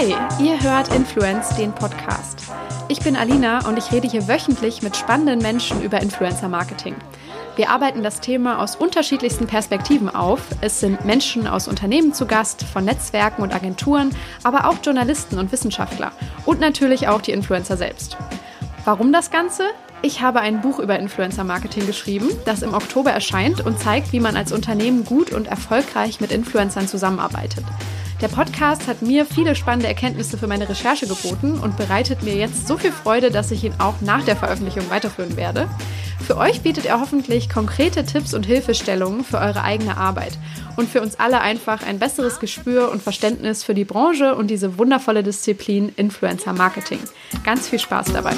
Hi, ihr hört Influence, den Podcast. Ich bin Alina und ich rede hier wöchentlich mit spannenden Menschen über Influencer Marketing. Wir arbeiten das Thema aus unterschiedlichsten Perspektiven auf. Es sind Menschen aus Unternehmen zu Gast, von Netzwerken und Agenturen, aber auch Journalisten und Wissenschaftler und natürlich auch die Influencer selbst. Warum das Ganze? Ich habe ein Buch über Influencer Marketing geschrieben, das im Oktober erscheint und zeigt, wie man als Unternehmen gut und erfolgreich mit Influencern zusammenarbeitet. Der Podcast hat mir viele spannende Erkenntnisse für meine Recherche geboten und bereitet mir jetzt so viel Freude, dass ich ihn auch nach der Veröffentlichung weiterführen werde. Für euch bietet er hoffentlich konkrete Tipps und Hilfestellungen für eure eigene Arbeit und für uns alle einfach ein besseres Gespür und Verständnis für die Branche und diese wundervolle Disziplin Influencer Marketing. Ganz viel Spaß dabei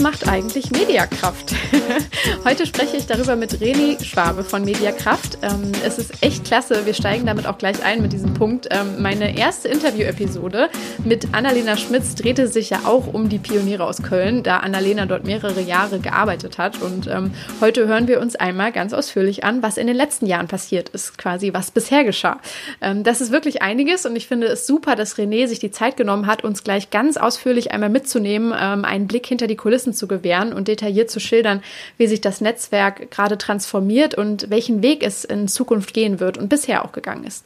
macht eigentlich Mediakraft? Heute spreche ich darüber mit Reni Schwabe von Mediakraft. Ähm, es ist echt klasse. Wir steigen damit auch gleich ein mit diesem Punkt. Ähm, meine erste Interview-Episode mit Annalena Schmitz drehte sich ja auch um die Pioniere aus Köln, da Annalena dort mehrere Jahre gearbeitet hat. Und ähm, heute hören wir uns einmal ganz ausführlich an, was in den letzten Jahren passiert ist, quasi was bisher geschah. Das ist wirklich einiges und ich finde es super, dass René sich die Zeit genommen hat, uns gleich ganz ausführlich einmal mitzunehmen, einen Blick hinter die Kulissen zu gewähren und detailliert zu schildern, wie sich das Netzwerk gerade transformiert und welchen Weg es in Zukunft gehen wird und bisher auch gegangen ist.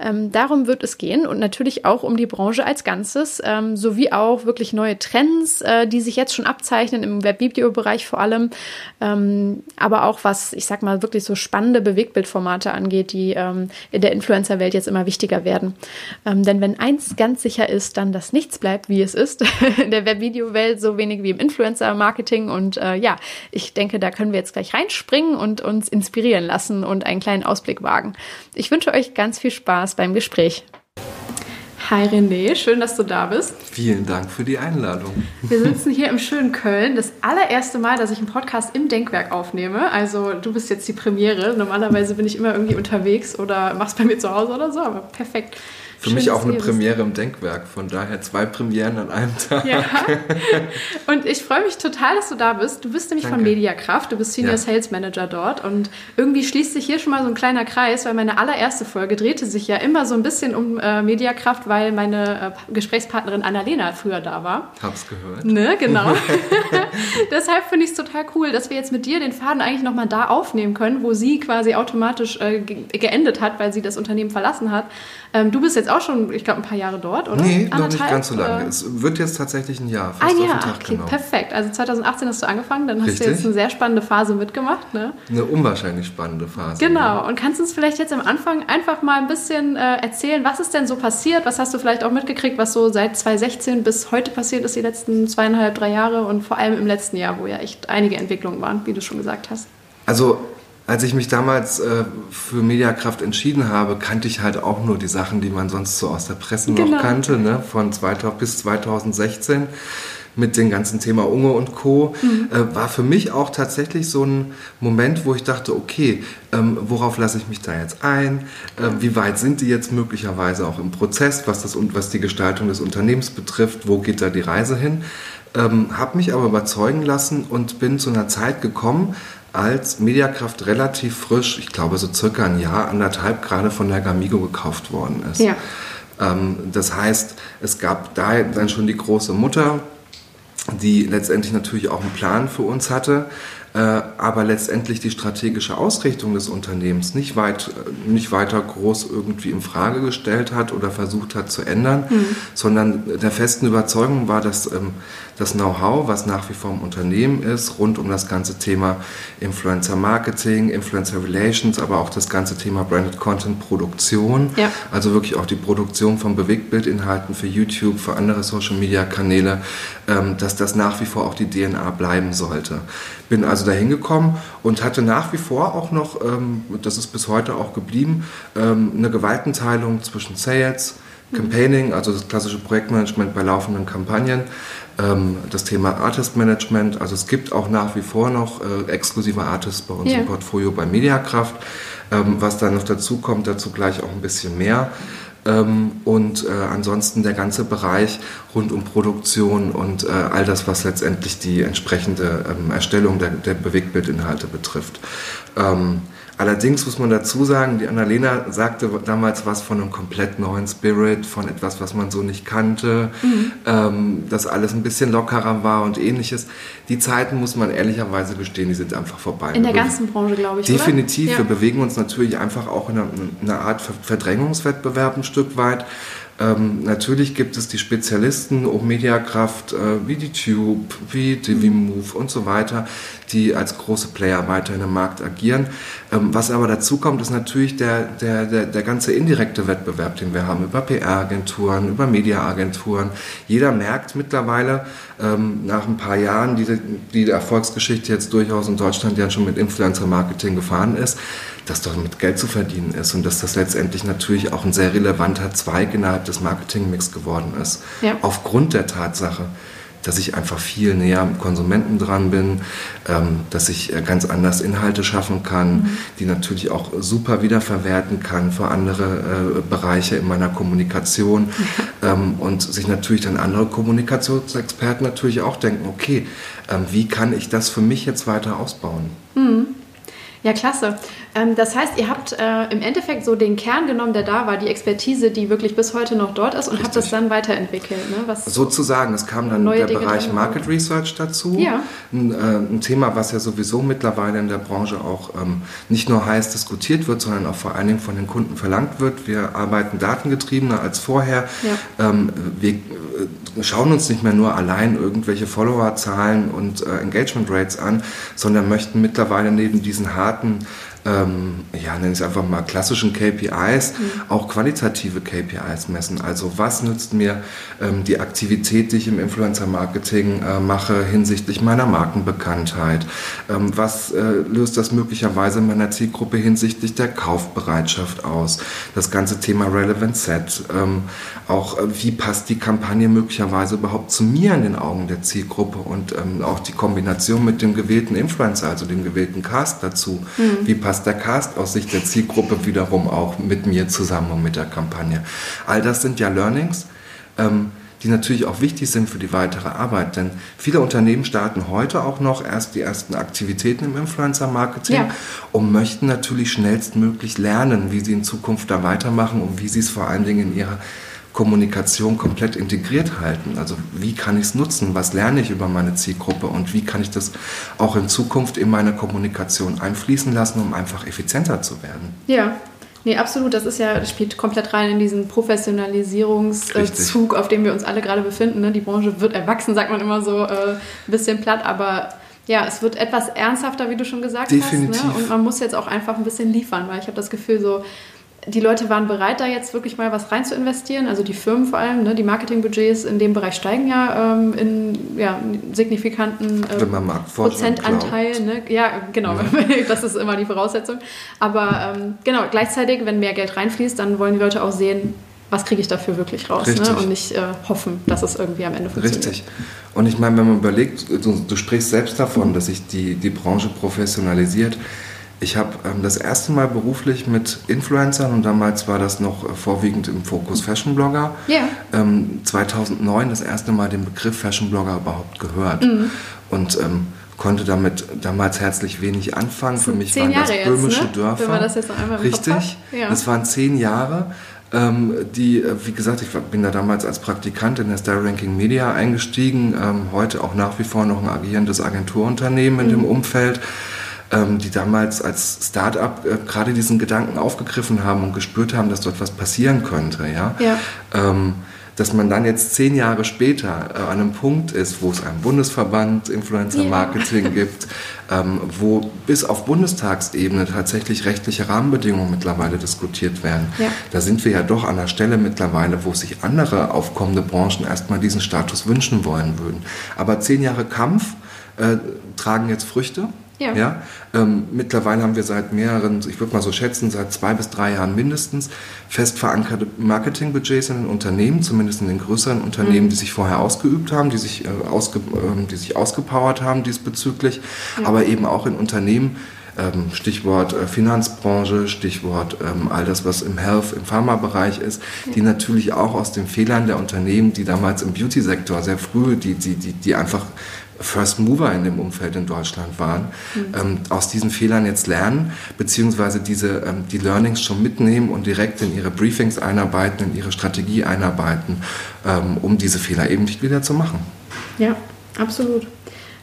Ähm, darum wird es gehen und natürlich auch um die Branche als Ganzes, ähm, sowie auch wirklich neue Trends, äh, die sich jetzt schon abzeichnen im Webvideo-Bereich vor allem, ähm, aber auch was, ich sag mal, wirklich so spannende Bewegtbildformate angeht, die ähm, in der Influencer-Welt jetzt immer wichtiger werden. Ähm, denn wenn eins ganz sicher ist, dann, dass nichts bleibt, wie es ist, in der Webvideo-Welt, so wenig wie im Influencer-Marketing. Und äh, ja, ich denke, da können wir jetzt gleich reinspringen und uns inspirieren lassen und einen kleinen Ausblick wagen. Ich wünsche euch ganz viel Spaß beim Gespräch. Hi René, schön, dass du da bist. Vielen Dank für die Einladung. Wir sitzen hier im schönen Köln. Das allererste Mal, dass ich einen Podcast im Denkwerk aufnehme. Also du bist jetzt die Premiere. Normalerweise bin ich immer irgendwie unterwegs oder mach's bei mir zu Hause oder so, aber perfekt. Für Schön, mich auch eine Premiere im Denkwerk, von daher zwei Premieren an einem Tag. Ja. Und ich freue mich total, dass du da bist. Du bist nämlich Danke. von Mediakraft, du bist Senior ja. Sales Manager dort und irgendwie schließt sich hier schon mal so ein kleiner Kreis, weil meine allererste Folge drehte sich ja immer so ein bisschen um äh, Mediakraft, weil meine äh, Gesprächspartnerin Annalena früher da war. Hab's gehört. Ne, genau. Deshalb finde ich es total cool, dass wir jetzt mit dir den Faden eigentlich nochmal da aufnehmen können, wo sie quasi automatisch äh, geendet hat, weil sie das Unternehmen verlassen hat. Ähm, du bist jetzt auch schon, ich glaube, ein paar Jahre dort, oder? Nee, noch nicht ganz so lange. Es wird jetzt tatsächlich ein Jahr. Fast ein Jahr, Tag, okay, genau. perfekt. Also 2018 hast du angefangen, dann hast Richtig. du jetzt eine sehr spannende Phase mitgemacht. Ne? Eine unwahrscheinlich spannende Phase. Genau. Ja. Und kannst du uns vielleicht jetzt am Anfang einfach mal ein bisschen äh, erzählen, was ist denn so passiert? Was hast du vielleicht auch mitgekriegt, was so seit 2016 bis heute passiert ist, die letzten zweieinhalb, drei Jahre und vor allem im letzten Jahr, wo ja echt einige Entwicklungen waren, wie du schon gesagt hast? Also als ich mich damals äh, für Mediakraft entschieden habe, kannte ich halt auch nur die Sachen, die man sonst so aus der Presse genau. noch kannte, ne? von 2000 bis 2016 mit dem ganzen Thema Unge und Co. Mhm. Äh, war für mich auch tatsächlich so ein Moment, wo ich dachte, okay, ähm, worauf lasse ich mich da jetzt ein? Äh, wie weit sind die jetzt möglicherweise auch im Prozess, was, das, was die Gestaltung des Unternehmens betrifft? Wo geht da die Reise hin? Ähm, habe mich aber überzeugen lassen und bin zu einer Zeit gekommen, als Mediakraft relativ frisch, ich glaube so circa ein Jahr, anderthalb gerade von der Gamigo gekauft worden ist. Ja. Ähm, das heißt, es gab da dann schon die große Mutter, die letztendlich natürlich auch einen Plan für uns hatte, äh, aber letztendlich die strategische Ausrichtung des Unternehmens nicht, weit, nicht weiter groß irgendwie in Frage gestellt hat oder versucht hat zu ändern, mhm. sondern der festen Überzeugung war, dass ähm, das Know-how, was nach wie vor im Unternehmen ist, rund um das ganze Thema Influencer Marketing, Influencer Relations, aber auch das ganze Thema Branded Content Produktion, ja. also wirklich auch die Produktion von Bewegtbildinhalten für YouTube, für andere Social Media Kanäle, ähm, dass das nach wie vor auch die DNA bleiben sollte. Bin also dahin gekommen und hatte nach wie vor auch noch, ähm, das ist bis heute auch geblieben, ähm, eine Gewaltenteilung zwischen Sales, Campaigning, also das klassische Projektmanagement bei laufenden Kampagnen, das Thema Artist Management, also es gibt auch nach wie vor noch äh, exklusive Artists bei uns yeah. im Portfolio bei Mediakraft. Ähm, was da noch dazu kommt, dazu gleich auch ein bisschen mehr. Ähm, und äh, ansonsten der ganze Bereich rund um Produktion und äh, all das, was letztendlich die entsprechende ähm, Erstellung der, der Bewegtbildinhalte betrifft. Allerdings muss man dazu sagen, die Annalena sagte damals was von einem komplett neuen Spirit, von etwas, was man so nicht kannte, mhm. ähm, dass alles ein bisschen lockerer war und ähnliches. Die Zeiten, muss man ehrlicherweise gestehen, die sind einfach vorbei. In der ganzen Branche, glaube ich. Definitiv. Ja. Wir bewegen uns natürlich einfach auch in einer, in einer Art Verdrängungswettbewerb ein Stück weit. Ähm, natürlich gibt es die Spezialisten um Mediakraft, äh, wie die Tube, wie die Move und so weiter, die als große Player weiterhin im Markt agieren. Ähm, was aber dazu kommt, ist natürlich der, der, der, der ganze indirekte Wettbewerb, den wir haben über PR-Agenturen, über Media-Agenturen. Jeder merkt mittlerweile ähm, nach ein paar Jahren, die die Erfolgsgeschichte jetzt durchaus in Deutschland ja schon mit Influencer-Marketing gefahren ist, dass damit Geld zu verdienen ist und dass das letztendlich natürlich auch ein sehr relevanter Zweig innerhalb des Marketingmix geworden ist. Ja. Aufgrund der Tatsache, dass ich einfach viel näher am Konsumenten dran bin, ähm, dass ich äh, ganz anders Inhalte schaffen kann, mhm. die natürlich auch super wiederverwerten kann für andere äh, Bereiche in meiner Kommunikation ähm, und sich natürlich dann andere Kommunikationsexperten natürlich auch denken, okay, ähm, wie kann ich das für mich jetzt weiter ausbauen? Mhm. Ja, klasse. Ähm, das heißt, ihr habt äh, im Endeffekt so den Kern genommen, der da war, die Expertise, die wirklich bis heute noch dort ist und Richtig. habt das dann weiterentwickelt. Ne? Was Sozusagen, es kam dann der Dinge Bereich Market Research dazu. Ja. Ein, äh, ein, Thema, was ja sowieso mittlerweile in der Branche auch ähm, nicht nur heiß diskutiert wird, sondern auch vor allen Dingen von den Kunden verlangt wird. Wir arbeiten datengetriebener als vorher. Ja. Ähm, wir schauen uns nicht mehr nur allein irgendwelche Followerzahlen und äh, Engagement Rates an, sondern möchten mittlerweile neben diesen harten ähm, ja, nenne ich es einfach mal klassischen KPIs, mhm. auch qualitative KPIs messen. Also was nützt mir ähm, die Aktivität, die ich im Influencer-Marketing äh, mache hinsichtlich meiner Markenbekanntheit? Ähm, was äh, löst das möglicherweise in meiner Zielgruppe hinsichtlich der Kaufbereitschaft aus? Das ganze Thema Relevant Set. Ähm, auch äh, wie passt die Kampagne möglicherweise überhaupt zu mir in den Augen der Zielgruppe und ähm, auch die Kombination mit dem gewählten Influencer, also dem gewählten Cast dazu. Mhm. Wie passt der Cast aus Sicht der Zielgruppe wiederum auch mit mir zusammen und mit der Kampagne. All das sind ja Learnings, ähm, die natürlich auch wichtig sind für die weitere Arbeit, denn viele Unternehmen starten heute auch noch erst die ersten Aktivitäten im Influencer-Marketing ja. und möchten natürlich schnellstmöglich lernen, wie sie in Zukunft da weitermachen und wie sie es vor allen Dingen in ihrer Kommunikation komplett integriert halten. Also wie kann ich es nutzen? Was lerne ich über meine Zielgruppe und wie kann ich das auch in Zukunft in meine Kommunikation einfließen lassen, um einfach effizienter zu werden? Ja. Nee, absolut. Das ist ja, das spielt komplett rein in diesen Professionalisierungszug, auf dem wir uns alle gerade befinden. Ne? Die Branche wird erwachsen, sagt man immer so äh, ein bisschen platt, aber ja, es wird etwas ernsthafter, wie du schon gesagt Definitiv. hast. Ne? Und man muss jetzt auch einfach ein bisschen liefern, weil ich habe das Gefühl, so die Leute waren bereit, da jetzt wirklich mal was rein zu investieren. Also die Firmen vor allem, ne? die Marketingbudgets in dem Bereich steigen ja ähm, in ja, signifikanten äh, Prozentanteil. Ne? Ja, genau, ja. das ist immer die Voraussetzung. Aber ähm, genau, gleichzeitig, wenn mehr Geld reinfließt, dann wollen die Leute auch sehen, was kriege ich dafür wirklich raus ne? und nicht äh, hoffen, dass es irgendwie am Ende funktioniert. Richtig. Und ich meine, wenn man überlegt, du, du sprichst selbst davon, dass sich die, die Branche professionalisiert. Ich habe ähm, das erste Mal beruflich mit Influencern und damals war das noch äh, vorwiegend im Fokus Fashion Blogger. Ja. Ähm, 2009 das erste Mal den Begriff Fashion Blogger überhaupt gehört. Mhm. Und ähm, konnte damit damals herzlich wenig anfangen. Für mich waren das böhmische jetzt, ne? Dörfer. Wenn man das jetzt noch einmal Richtig. Ja. Das waren zehn Jahre ähm, die, äh, wie gesagt, ich bin da damals als Praktikant in der Star Ranking Media eingestiegen, ähm, heute auch nach wie vor noch ein agierendes Agenturunternehmen in mhm. dem Umfeld ähm, die damals als Start-up äh, gerade diesen Gedanken aufgegriffen haben und gespürt haben, dass dort was passieren könnte. Ja? ja. Ähm, dass man dann jetzt zehn Jahre später äh, an einem Punkt ist, wo es einen Bundesverband Influencer Marketing ja. gibt, ähm, wo bis auf Bundestagsebene tatsächlich rechtliche Rahmenbedingungen mittlerweile diskutiert werden. Ja. Da sind wir ja doch an der Stelle mittlerweile, wo sich andere aufkommende Branchen erstmal diesen Status wünschen wollen würden. Aber zehn Jahre Kampf äh, tragen jetzt Früchte. Ja. ja? Ähm, mittlerweile haben wir seit mehreren, ich würde mal so schätzen, seit zwei bis drei Jahren mindestens fest verankerte Marketingbudgets in den Unternehmen, zumindest in den größeren Unternehmen, mhm. die sich vorher ausgeübt haben, die sich, äh, ausge, äh, die sich ausgepowert haben diesbezüglich, ja. aber eben auch in Unternehmen, ähm, Stichwort äh, Finanzbranche, Stichwort ähm, all das, was im Health, im Pharmabereich ist, die natürlich auch aus den Fehlern der Unternehmen, die damals im Beauty-Sektor sehr früh, die, die, die, die einfach First Mover in dem Umfeld in Deutschland waren, mhm. ähm, aus diesen Fehlern jetzt lernen, beziehungsweise diese, ähm, die Learnings schon mitnehmen und direkt in ihre Briefings einarbeiten, in ihre Strategie einarbeiten, ähm, um diese Fehler eben nicht wieder zu machen. Ja, absolut.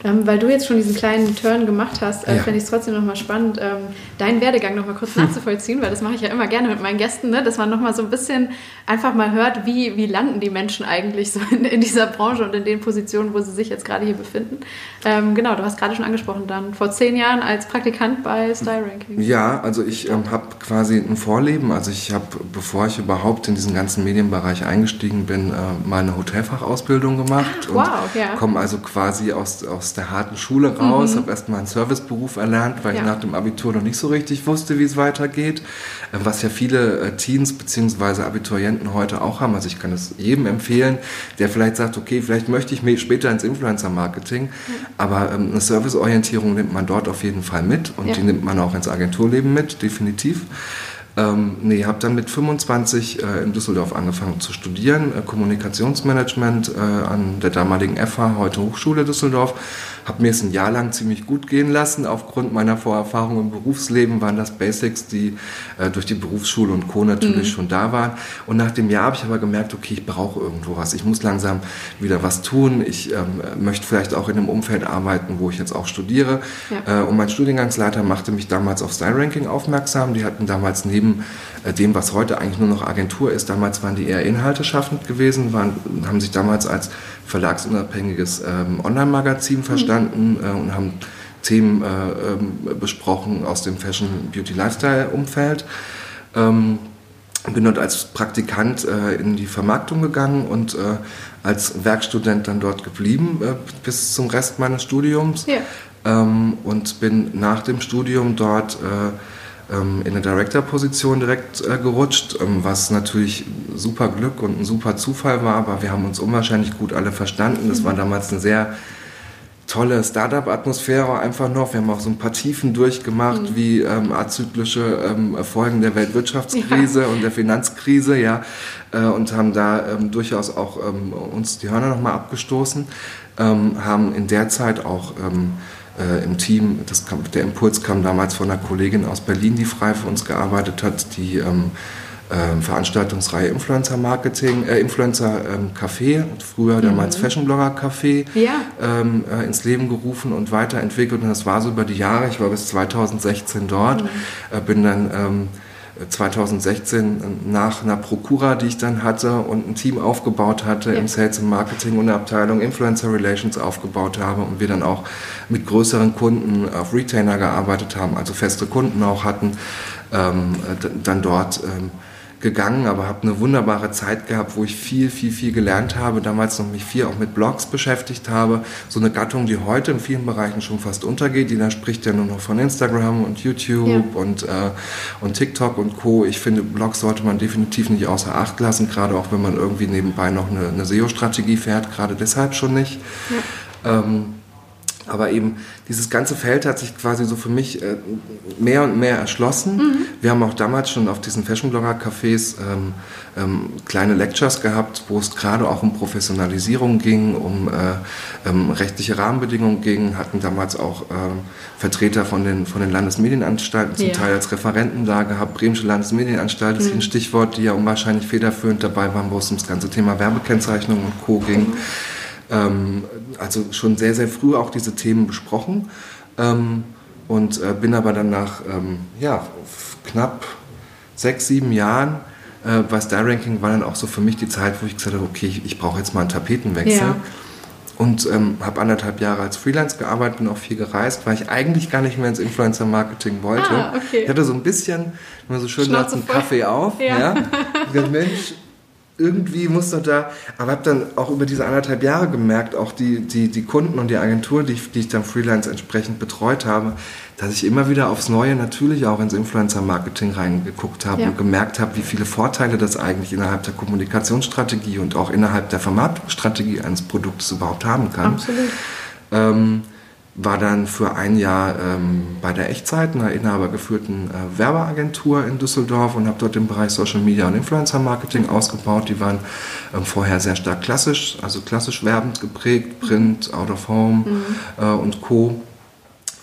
Ähm, weil du jetzt schon diesen kleinen Turn gemacht hast, äh, ja. finde ich es trotzdem nochmal spannend, ähm, deinen Werdegang nochmal kurz hm. nachzuvollziehen, weil das mache ich ja immer gerne mit meinen Gästen, ne? dass man nochmal so ein bisschen einfach mal hört, wie, wie landen die Menschen eigentlich so in, in dieser Branche und in den Positionen, wo sie sich jetzt gerade hier befinden. Ähm, genau, du hast gerade schon angesprochen, dann vor zehn Jahren als Praktikant bei Style Ranking. Ja, also ich ähm, habe quasi ein Vorleben, also ich habe, bevor ich überhaupt in diesen ganzen Medienbereich eingestiegen bin, äh, meine Hotelfachausbildung gemacht Ach, wow, und ja. komme also quasi aus, aus aus der harten Schule raus, mhm. habe erstmal einen Serviceberuf erlernt, weil ja. ich nach dem Abitur noch nicht so richtig wusste, wie es weitergeht. Äh, was ja viele äh, Teens bzw. Abiturienten heute auch haben. Also ich kann es jedem empfehlen, der vielleicht sagt, okay, vielleicht möchte ich mich später ins Influencer-Marketing, mhm. aber ähm, eine Serviceorientierung nimmt man dort auf jeden Fall mit und ja. die nimmt man auch ins Agenturleben mit, definitiv. Ähm, nee, habe dann mit 25 äh, in Düsseldorf angefangen zu studieren, äh, Kommunikationsmanagement äh, an der damaligen FH, heute Hochschule Düsseldorf habe mir es ein Jahr lang ziemlich gut gehen lassen. Aufgrund meiner Vorerfahrung im Berufsleben waren das Basics, die äh, durch die Berufsschule und Co. natürlich mhm. schon da waren. Und nach dem Jahr habe ich aber gemerkt, okay, ich brauche irgendwo was. Ich muss langsam wieder was tun. Ich ähm, möchte vielleicht auch in einem Umfeld arbeiten, wo ich jetzt auch studiere. Ja. Äh, und mein Studiengangsleiter machte mich damals auf Style Ranking aufmerksam. Die hatten damals neben dem, was heute eigentlich nur noch Agentur ist, damals waren die eher inhalteschaffend gewesen, waren, haben sich damals als verlagsunabhängiges ähm, Online-Magazin verstanden mhm. äh, und haben Themen äh, äh, besprochen aus dem Fashion, Beauty, Lifestyle-Umfeld. Ähm, bin dort als Praktikant äh, in die Vermarktung gegangen und äh, als Werkstudent dann dort geblieben äh, bis zum Rest meines Studiums. Ja. Ähm, und bin nach dem Studium dort ähm, in eine Director-Position direkt äh, gerutscht, ähm, was natürlich super Glück und ein super Zufall war, aber wir haben uns unwahrscheinlich gut alle verstanden. Das war damals eine sehr tolle Startup-Atmosphäre einfach noch. Wir haben auch so ein paar Tiefen durchgemacht, mhm. wie ähm, azyklische ähm, Folgen der Weltwirtschaftskrise ja. und der Finanzkrise, ja, äh, und haben da ähm, durchaus auch ähm, uns die Hörner nochmal abgestoßen, ähm, haben in der Zeit auch ähm, äh, im Team. Kam, der Impuls kam damals von einer Kollegin aus Berlin, die frei für uns gearbeitet hat, die ähm, äh, Veranstaltungsreihe Influencer Marketing, äh, Influencer ähm, Café, früher mhm. damals Fashion Blogger Café, ja. ähm, äh, ins Leben gerufen und weiterentwickelt. Und das war so über die Jahre. Ich war bis 2016 dort, mhm. Äh, bin dann ähm, 2016 nach einer Prokura, die ich dann hatte und ein Team aufgebaut hatte ja. im Sales und Marketing und eine Abteilung Influencer Relations aufgebaut habe und wir dann auch mit größeren Kunden auf Retainer gearbeitet haben, also feste Kunden auch hatten, ähm, dann dort ähm, gegangen, aber habe eine wunderbare Zeit gehabt, wo ich viel, viel, viel gelernt habe, damals noch mich viel auch mit Blogs beschäftigt habe. So eine Gattung, die heute in vielen Bereichen schon fast untergeht. Die spricht ja nur noch von Instagram und YouTube ja. und, äh, und TikTok und Co. Ich finde, Blogs sollte man definitiv nicht außer Acht lassen, gerade auch wenn man irgendwie nebenbei noch eine, eine SEO-Strategie fährt, gerade deshalb schon nicht. Ja. Ähm, aber eben dieses ganze Feld hat sich quasi so für mich äh, mehr und mehr erschlossen. Mhm. Wir haben auch damals schon auf diesen Fashion Blogger Cafés ähm, ähm, kleine Lectures gehabt, wo es gerade auch um Professionalisierung ging, um äh, ähm, rechtliche Rahmenbedingungen ging, hatten damals auch ähm, Vertreter von den, von den Landesmedienanstalten zum ja. Teil als Referenten da gehabt. Bremische Landesmedienanstalt ist mhm. ein Stichwort, die ja unwahrscheinlich federführend dabei waren, wo es um das ganze Thema Werbekennzeichnung und Co. ging. Mhm ähm, also schon sehr, sehr früh auch diese Themen besprochen ähm, und äh, bin aber dann nach ähm, ja, knapp sechs, sieben Jahren äh, bei Star Ranking war dann auch so für mich die Zeit, wo ich gesagt habe, okay, ich, ich brauche jetzt mal einen Tapetenwechsel. Ja. Und ähm, habe anderthalb Jahre als Freelance gearbeitet, bin auch viel gereist, weil ich eigentlich gar nicht mehr ins Influencer-Marketing wollte. Ah, okay. Ich hatte so ein bisschen, immer so schön Schnauze einen Kaffee auf. Ja. ja. Dachte, Mensch, irgendwie muss doch da, aber habe dann auch über diese anderthalb Jahre gemerkt, auch die, die, die Kunden und die Agentur, die ich, die ich dann Freelance entsprechend betreut habe, dass ich immer wieder aufs Neue natürlich auch ins Influencer-Marketing reingeguckt habe ja. und gemerkt habe, wie viele Vorteile das eigentlich innerhalb der Kommunikationsstrategie und auch innerhalb der Vermarktungsstrategie eines Produktes überhaupt haben kann. Absolut. Ähm, war dann für ein Jahr ähm, bei der Echtzeit, einer inhabergeführten äh, Werbeagentur in Düsseldorf und habe dort den Bereich Social Media und Influencer Marketing ausgebaut. Die waren ähm, vorher sehr stark klassisch, also klassisch werbend geprägt, Print, Out of Home mhm. äh, und Co.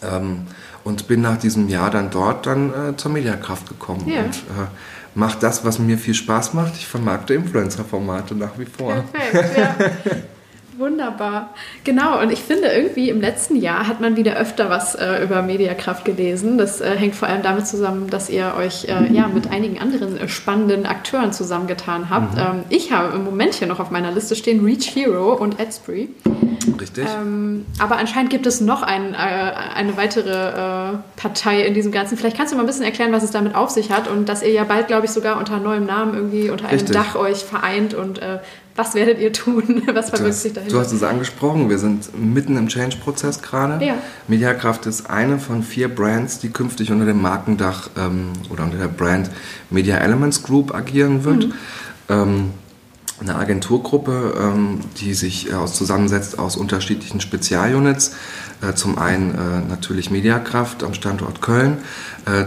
Ähm, und bin nach diesem Jahr dann dort dann äh, zur Mediakraft gekommen ja. und äh, mache das, was mir viel Spaß macht. Ich vermarkte Influencer-Formate nach wie vor. Perfekt, ja. Wunderbar. Genau, und ich finde irgendwie im letzten Jahr hat man wieder öfter was äh, über Mediakraft gelesen. Das äh, hängt vor allem damit zusammen, dass ihr euch äh, ja mit einigen anderen äh, spannenden Akteuren zusammengetan habt. Mhm. Ähm, ich habe im Moment hier noch auf meiner Liste stehen Reach Hero und Adspree. Richtig. Ähm, aber anscheinend gibt es noch ein, äh, eine weitere äh, Partei in diesem Ganzen. Vielleicht kannst du mal ein bisschen erklären, was es damit auf sich hat und dass ihr ja bald, glaube ich, sogar unter neuem Namen irgendwie unter einem Richtig. Dach euch vereint und was werdet ihr tun? Was verbirgt sich dahinter? Du hast es angesprochen, wir sind mitten im Change-Prozess gerade. Ja. Mediakraft ist eine von vier Brands, die künftig unter dem Markendach ähm, oder unter der Brand Media Elements Group agieren wird. Mhm. Ähm, eine Agenturgruppe, ähm, die sich äh, aus, zusammensetzt aus unterschiedlichen Spezialunits. Äh, zum einen äh, natürlich Mediakraft am Standort Köln,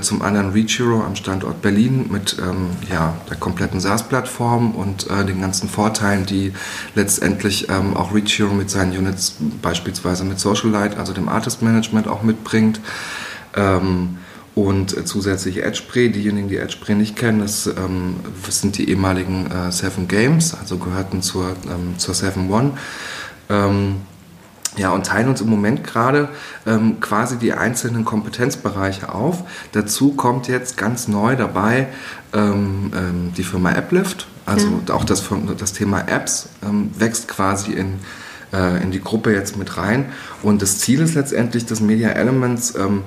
zum anderen ReachHero am Standort Berlin mit ähm, ja, der kompletten SaaS-Plattform und den ganzen Vorteilen, die letztendlich ähm, auch ReachHero mit seinen Units, beispielsweise mit Social Light, also dem Artist Management auch mitbringt und äh, zusätzlich Edgepray. Diejenigen, die Edgepray nicht kennen, das, ähm, das sind die ehemaligen äh, Seven Games, also gehörten zur, ähm, zur Seven One. Ähm, ja, und teilen uns im Moment gerade ähm, quasi die einzelnen Kompetenzbereiche auf. Dazu kommt jetzt ganz neu dabei ähm, ähm, die Firma Applift. Also ja. auch das, das Thema Apps ähm, wächst quasi in, äh, in die Gruppe jetzt mit rein. Und das Ziel ist letztendlich, dass Media Elements ähm,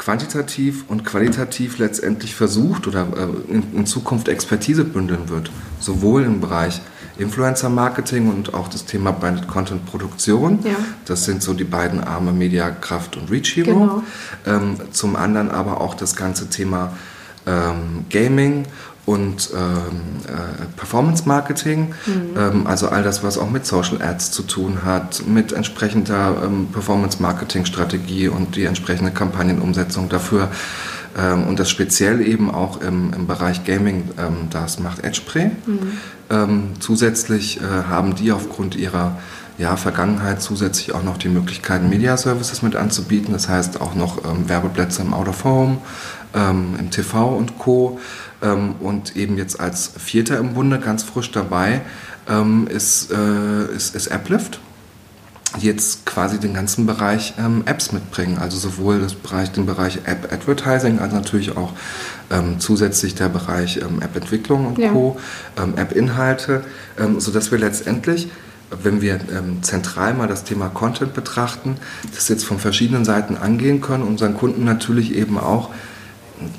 quantitativ und qualitativ letztendlich versucht oder äh, in, in, Zukunft Expertise bündeln wird. Sowohl im Bereich Influencer Marketing und auch das Thema Branded Content Produktion. Ja. Das sind so die beiden Arme Mediakraft und Reach Hero. Genau. Ähm, zum anderen aber auch das ganze Thema ähm, Gaming und ähm, äh, Performance Marketing, mhm. ähm, also all das, was auch mit Social Ads zu tun hat, mit entsprechender ähm, Performance Marketing Strategie und die entsprechende Kampagnenumsetzung dafür ähm, und das speziell eben auch im, im Bereich Gaming, ähm, das macht Edgepray. Mhm. Ähm, zusätzlich äh, haben die aufgrund ihrer ja, Vergangenheit zusätzlich auch noch die Möglichkeit, Media Services mit anzubieten. Das heißt auch noch Werbeplätze im Out of Home, im TV und Co. Ähm, und eben jetzt als Vierter im Bunde, ganz frisch dabei, ähm, ist, äh, ist, ist Applift die jetzt quasi den ganzen Bereich ähm, Apps mitbringen. Also sowohl das Bereich, den Bereich App Advertising als natürlich auch ähm, zusätzlich der Bereich ähm, App Entwicklung und ja. Co., ähm, App Inhalte, ähm, sodass wir letztendlich wenn wir ähm, zentral mal das Thema Content betrachten, das jetzt von verschiedenen Seiten angehen können, unseren Kunden natürlich eben auch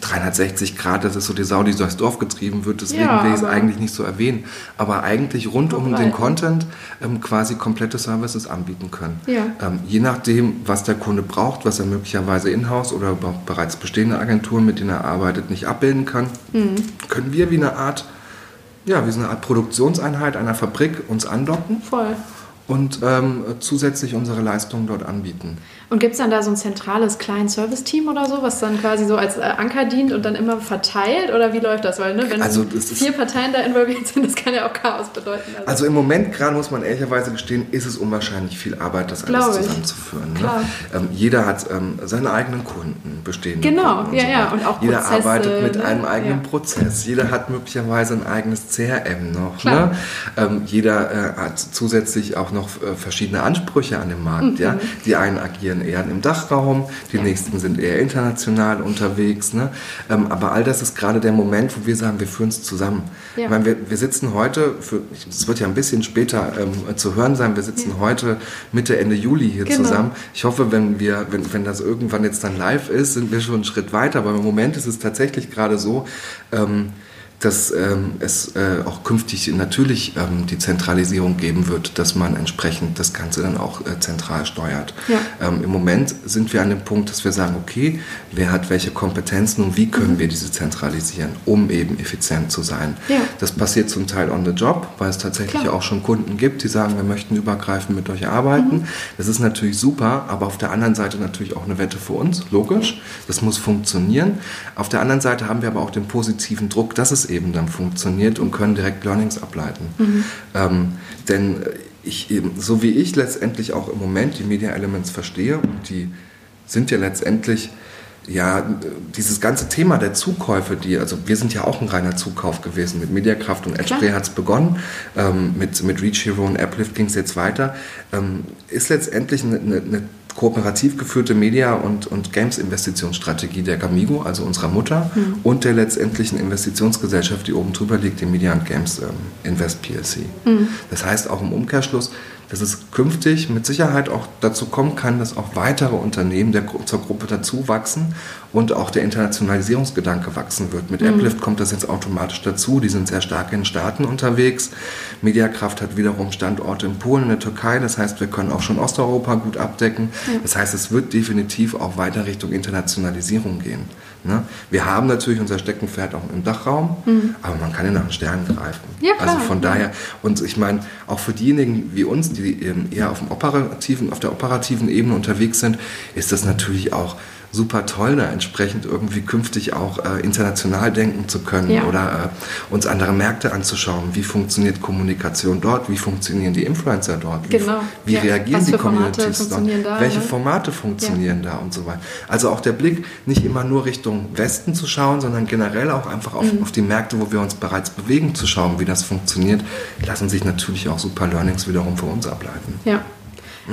360 Grad, das ist so die Sau, die durchs Dorf getrieben wird, deswegen ja, will ich es eigentlich nicht so erwähnen. Aber eigentlich rund um den Content ähm, quasi komplette Services anbieten können. Ja. Ähm, je nachdem, was der Kunde braucht, was er möglicherweise in-house oder bereits bestehende Agenturen, mit denen er arbeitet, nicht abbilden kann, mhm. können wir wie eine Art, ja, wie so eine Art Produktionseinheit einer Fabrik uns andocken. Voll. Und ähm, zusätzlich unsere Leistungen dort anbieten. Und gibt es dann da so ein zentrales Client-Service-Team oder so, was dann quasi so als äh, Anker dient und dann immer verteilt? Oder wie läuft das? Weil, ne, wenn also, vier Parteien da involviert sind, das kann ja auch Chaos bedeuten. Also, also im Moment, gerade muss man ehrlicherweise gestehen, ist es unwahrscheinlich viel Arbeit, das alles zusammenzuführen. Ne? Ähm, jeder hat ähm, seine eigenen Kunden, bestehende Genau, Kunden ja, so ja. Und auch Jeder Prozesse, arbeitet mit ne? einem eigenen ja. Prozess. Jeder hat möglicherweise ein eigenes CRM noch. Ne? Ähm, jeder äh, hat zusätzlich auch noch äh, verschiedene Ansprüche an den Markt. Mhm. Ja? Die einen agieren eher im Dachraum, die nächsten sind eher international unterwegs. Ne? Ähm, aber all das ist gerade der Moment, wo wir sagen, wir führen es zusammen. Ja. Ich meine, wir, wir sitzen heute, es wird ja ein bisschen später ähm, zu hören sein, wir sitzen ja. heute Mitte, Ende Juli hier genau. zusammen. Ich hoffe, wenn, wir, wenn, wenn das irgendwann jetzt dann live ist, sind wir schon einen Schritt weiter. Aber im Moment ist es tatsächlich gerade so, ähm, dass ähm, es äh, auch künftig natürlich ähm, die Zentralisierung geben wird, dass man entsprechend das Ganze dann auch äh, zentral steuert. Ja. Ähm, Im Moment sind wir an dem Punkt, dass wir sagen, okay, wer hat welche Kompetenzen und wie können mhm. wir diese zentralisieren, um eben effizient zu sein. Ja. Das passiert zum Teil on the job, weil es tatsächlich Klar. auch schon Kunden gibt, die sagen, wir möchten übergreifend mit euch arbeiten. Mhm. Das ist natürlich super, aber auf der anderen Seite natürlich auch eine Wette für uns, logisch. Das muss funktionieren. Auf der anderen Seite haben wir aber auch den positiven Druck, dass es eben dann funktioniert und können direkt Learnings ableiten. Mhm. Ähm, denn ich, so wie ich letztendlich auch im Moment die Media Elements verstehe, und die sind ja letztendlich ja, dieses ganze Thema der Zukäufe, die, also wir sind ja auch ein reiner Zukauf gewesen. Mit Mediakraft und Edgespray hat es begonnen, ähm, mit, mit Reach Hero und Applift ging es jetzt weiter, ähm, ist letztendlich eine, eine, eine kooperativ geführte Media- und, und Games-Investitionsstrategie der Gamigo, also unserer Mutter, mhm. und der letztendlichen Investitionsgesellschaft, die oben drüber liegt, dem Media Games ähm, Invest PLC. Mhm. Das heißt auch im Umkehrschluss, dass es künftig mit Sicherheit auch dazu kommen kann, dass auch weitere Unternehmen der, zur Gruppe dazu wachsen und auch der Internationalisierungsgedanke wachsen wird. Mit mhm. Applift kommt das jetzt automatisch dazu. Die sind sehr stark in den Staaten unterwegs. Mediakraft hat wiederum Standorte in Polen, in der Türkei. Das heißt, wir können auch schon Osteuropa gut abdecken. Ja. Das heißt, es wird definitiv auch weiter Richtung Internationalisierung gehen. Ne? Wir haben natürlich unser Steckenpferd auch im Dachraum, mhm. aber man kann ja nach den Sternen greifen. Ja, klar. Also von daher, und ich meine, auch für diejenigen wie uns, die eher auf, dem operativen, auf der operativen Ebene unterwegs sind, ist das natürlich auch super toll, da entsprechend irgendwie künftig auch äh, international denken zu können ja. oder äh, uns andere Märkte anzuschauen. Wie funktioniert Kommunikation dort? Wie funktionieren die Influencer dort? Wie, genau. wie ja. reagieren die Communities dort? Da, Welche ne? Formate funktionieren ja. da und so weiter? Also auch der Blick nicht immer nur Richtung Westen zu schauen, sondern generell auch einfach auf, mhm. auf die Märkte, wo wir uns bereits bewegen, zu schauen, wie das funktioniert, lassen sich natürlich auch super Learnings wiederum für uns ableiten. Ja.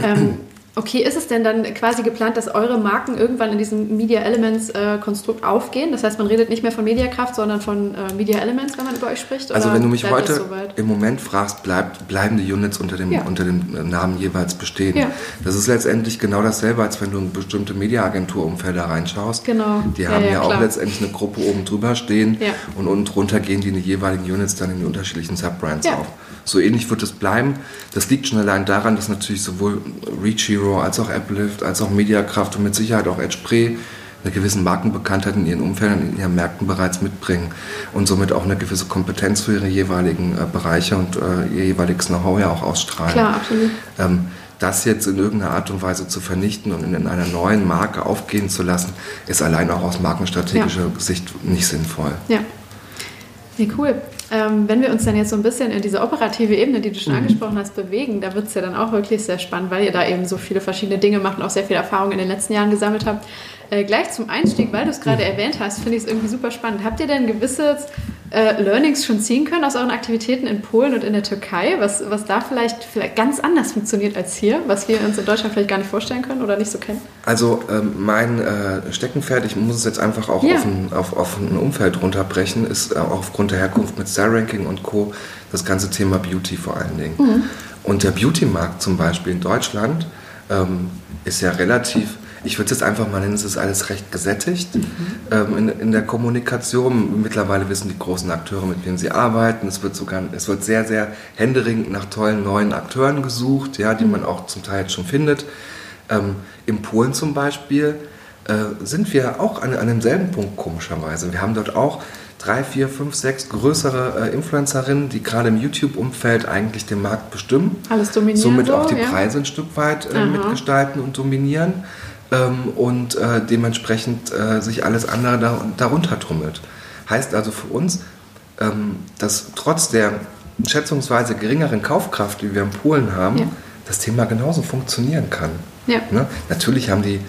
Ähm, Okay, ist es denn dann quasi geplant, dass eure Marken irgendwann in diesem Media Elements äh, Konstrukt aufgehen? Das heißt, man redet nicht mehr von Mediakraft, sondern von äh, Media Elements, wenn man über euch spricht? Also wenn du mich heute so im Moment fragst, bleibt, bleiben die Units unter dem, ja. unter dem Namen jeweils bestehen. Ja. Das ist letztendlich genau dasselbe, als wenn du in bestimmte Mediaagenturumfelder reinschaust. Genau. Die haben ja, ja auch letztendlich eine Gruppe oben drüber stehen und unten drunter gehen die in die jeweiligen Units dann in die unterschiedlichen Subbrands auf. So ähnlich wird es bleiben. Das liegt schon allein daran, dass natürlich sowohl Reach Hero als auch Applift als auch Mediakraft und mit Sicherheit auch Edgepre eine gewisse Markenbekanntheit in ihren Umfeldern, in ihren Märkten bereits mitbringen und somit auch eine gewisse Kompetenz für ihre jeweiligen äh, Bereiche und äh, ihr jeweiliges Know-how ja auch ausstrahlen. Klar, absolut. Ähm, das jetzt in irgendeiner Art und Weise zu vernichten und in einer neuen Marke aufgehen zu lassen, ist allein auch aus markenstrategischer ja. Sicht nicht sinnvoll. Ja. Ja, cool. Ähm, wenn wir uns dann jetzt so ein bisschen in diese operative Ebene, die du schon mhm. angesprochen hast, bewegen, da wird es ja dann auch wirklich sehr spannend, weil ihr da eben so viele verschiedene Dinge macht und auch sehr viel Erfahrung in den letzten Jahren gesammelt habt. Äh, gleich zum Einstieg, weil du es gerade mhm. erwähnt hast, finde ich es irgendwie super spannend. Habt ihr denn gewisse äh, Learnings schon ziehen können aus euren Aktivitäten in Polen und in der Türkei, was, was da vielleicht, vielleicht ganz anders funktioniert als hier, was wir uns in Deutschland vielleicht gar nicht vorstellen können oder nicht so kennen? Also ähm, mein äh, Steckenpferd, ich muss es jetzt einfach auch ja. auf, ein, auf, auf ein Umfeld runterbrechen, ist äh, auch aufgrund der Herkunft mit Star Ranking und Co. das ganze Thema Beauty vor allen Dingen. Mhm. Und der Beauty-Markt zum Beispiel in Deutschland ähm, ist ja relativ ich würde jetzt einfach mal nennen, es ist alles recht gesättigt mhm. ähm, in, in, der Kommunikation. Mittlerweile wissen die großen Akteure, mit wem sie arbeiten. Es wird sogar, es wird sehr, sehr händeringend nach tollen neuen Akteuren gesucht, ja, die mhm. man auch zum Teil jetzt schon findet. Ähm, in Polen zum Beispiel äh, sind wir auch an, an demselben Punkt komischerweise. Wir haben dort auch drei, vier, fünf, sechs größere äh, Influencerinnen, die gerade im YouTube-Umfeld eigentlich den Markt bestimmen. Alles dominieren. Somit so, auch die ja. Preise ein Stück weit äh, mitgestalten und dominieren ähm, und äh, dementsprechend äh, sich alles andere da, darunter tummelt. Heißt also für uns, ähm, dass trotz der schätzungsweise geringeren Kaufkraft, die wir in Polen haben, ja. das Thema genauso funktionieren kann. Ja. Ne? Natürlich haben die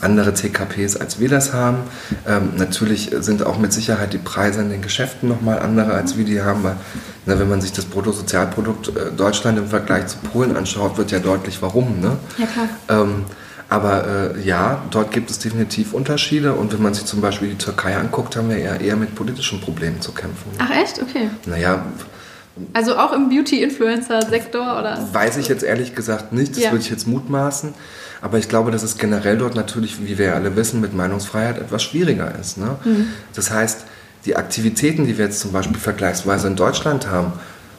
andere TKPs, als wir das haben. Ähm, natürlich sind auch mit Sicherheit die Preise in den Geschäften nochmal andere, als wir die haben. Weil, na, wenn man sich das Bruttosozialprodukt äh, Deutschland im Vergleich zu Polen anschaut, wird ja deutlich warum. Ne? Ja, klar. Ähm, aber äh, ja, dort gibt es definitiv Unterschiede. Und wenn man sich zum Beispiel die Türkei anguckt, haben wir eher, eher mit politischen Problemen zu kämpfen. Ach echt? Okay. Naja. Also auch im Beauty-Influencer-Sektor oder? Weiß ich jetzt ehrlich gesagt nicht, das ja. würde ich jetzt mutmaßen. Aber ich glaube, dass es generell dort natürlich, wie wir alle wissen, mit Meinungsfreiheit etwas schwieriger ist. Ne? Mhm. Das heißt, die Aktivitäten, die wir jetzt zum Beispiel vergleichsweise in Deutschland haben,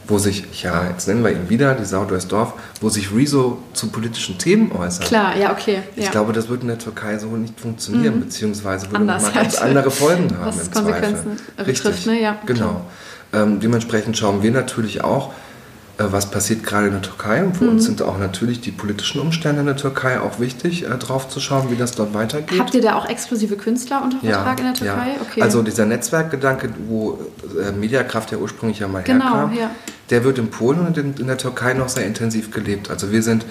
wo sich, ja, jetzt nennen wir ihn wieder, die Sau durchs Dorf, wo sich Rezo zu politischen Themen äußert. Klar, ja, okay. Ich ja. glaube, das würde in der Türkei so nicht funktionieren, mhm. beziehungsweise würde Anders man ganz andere Folgen haben Was im Konsequenzen Zweifel. Richtig, ne? ja, genau. Ähm, dementsprechend schauen wir natürlich auch, was passiert gerade in der Türkei. Und für mhm. uns sind auch natürlich die politischen Umstände in der Türkei auch wichtig, äh, drauf zu schauen, wie das dort weitergeht. Habt ihr da auch exklusive Künstler unter Vertrag ja, in der Türkei? Ja. Okay. Also dieser Netzwerkgedanke, wo äh, Mediakraft ja ursprünglich ja mal genau, herkam, ja. der wird in Polen und in, in der Türkei noch sehr intensiv gelebt. Also wir sind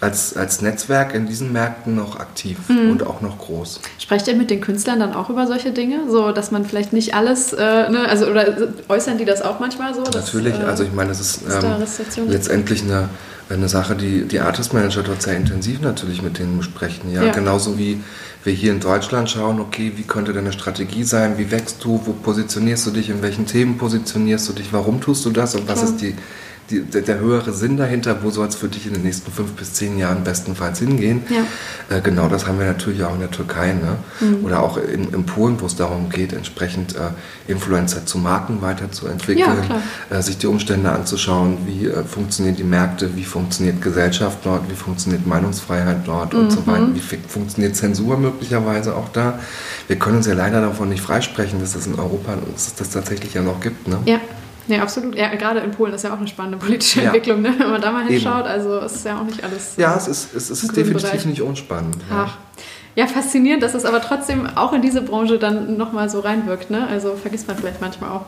als, als Netzwerk in diesen Märkten noch aktiv mhm. und auch noch groß. Sprecht ihr mit den Künstlern dann auch über solche Dinge, so dass man vielleicht nicht alles, äh, ne, also oder äußern die das auch manchmal so? Dass, Natürlich, äh, also ich meine, das ist ähm, letztendlich eine, eine Sache, die die Artist Manager dort sehr intensiv natürlich mit denen besprechen. Ja? ja, genauso wie wir hier in Deutschland schauen, okay, wie könnte deine Strategie sein, wie wächst du, wo positionierst du dich, in welchen Themen positionierst du dich, warum tust du das und was ist die die, der, der, höhere Sinn dahinter, wo soll es für dich in den nächsten fünf bis zehn Jahren bestenfalls hingehen. Ja. Äh, genau das haben wir natürlich auch in der Türkei ne? Mhm. oder auch in, in, Polen, wo es darum geht, entsprechend äh, Influencer zu Marken weiterzuentwickeln, ja, äh, sich die Umstände anzuschauen, wie äh, funktionieren die Märkte, wie funktioniert Gesellschaft dort, wie funktioniert Meinungsfreiheit dort mhm. und so weiter, wie funktioniert Zensur möglicherweise auch da. Wir können uns ja leider davon nicht freisprechen, dass es in Europa dass das tatsächlich ja noch gibt. Ne? Ja. Ja, absolut. Ja, gerade in Polen ist ja auch eine spannende politische. Entwicklung, ne? wenn man da mal hinschaut. Eben. Also es ist ja auch nicht alles. Ja, es ist, es ist definitiv Bereich. nicht unspannend. Ach, ja, faszinierend, dass es aber trotzdem auch in diese Branche dann nochmal so reinwirkt. Ne? Also vergisst man vielleicht manchmal auch.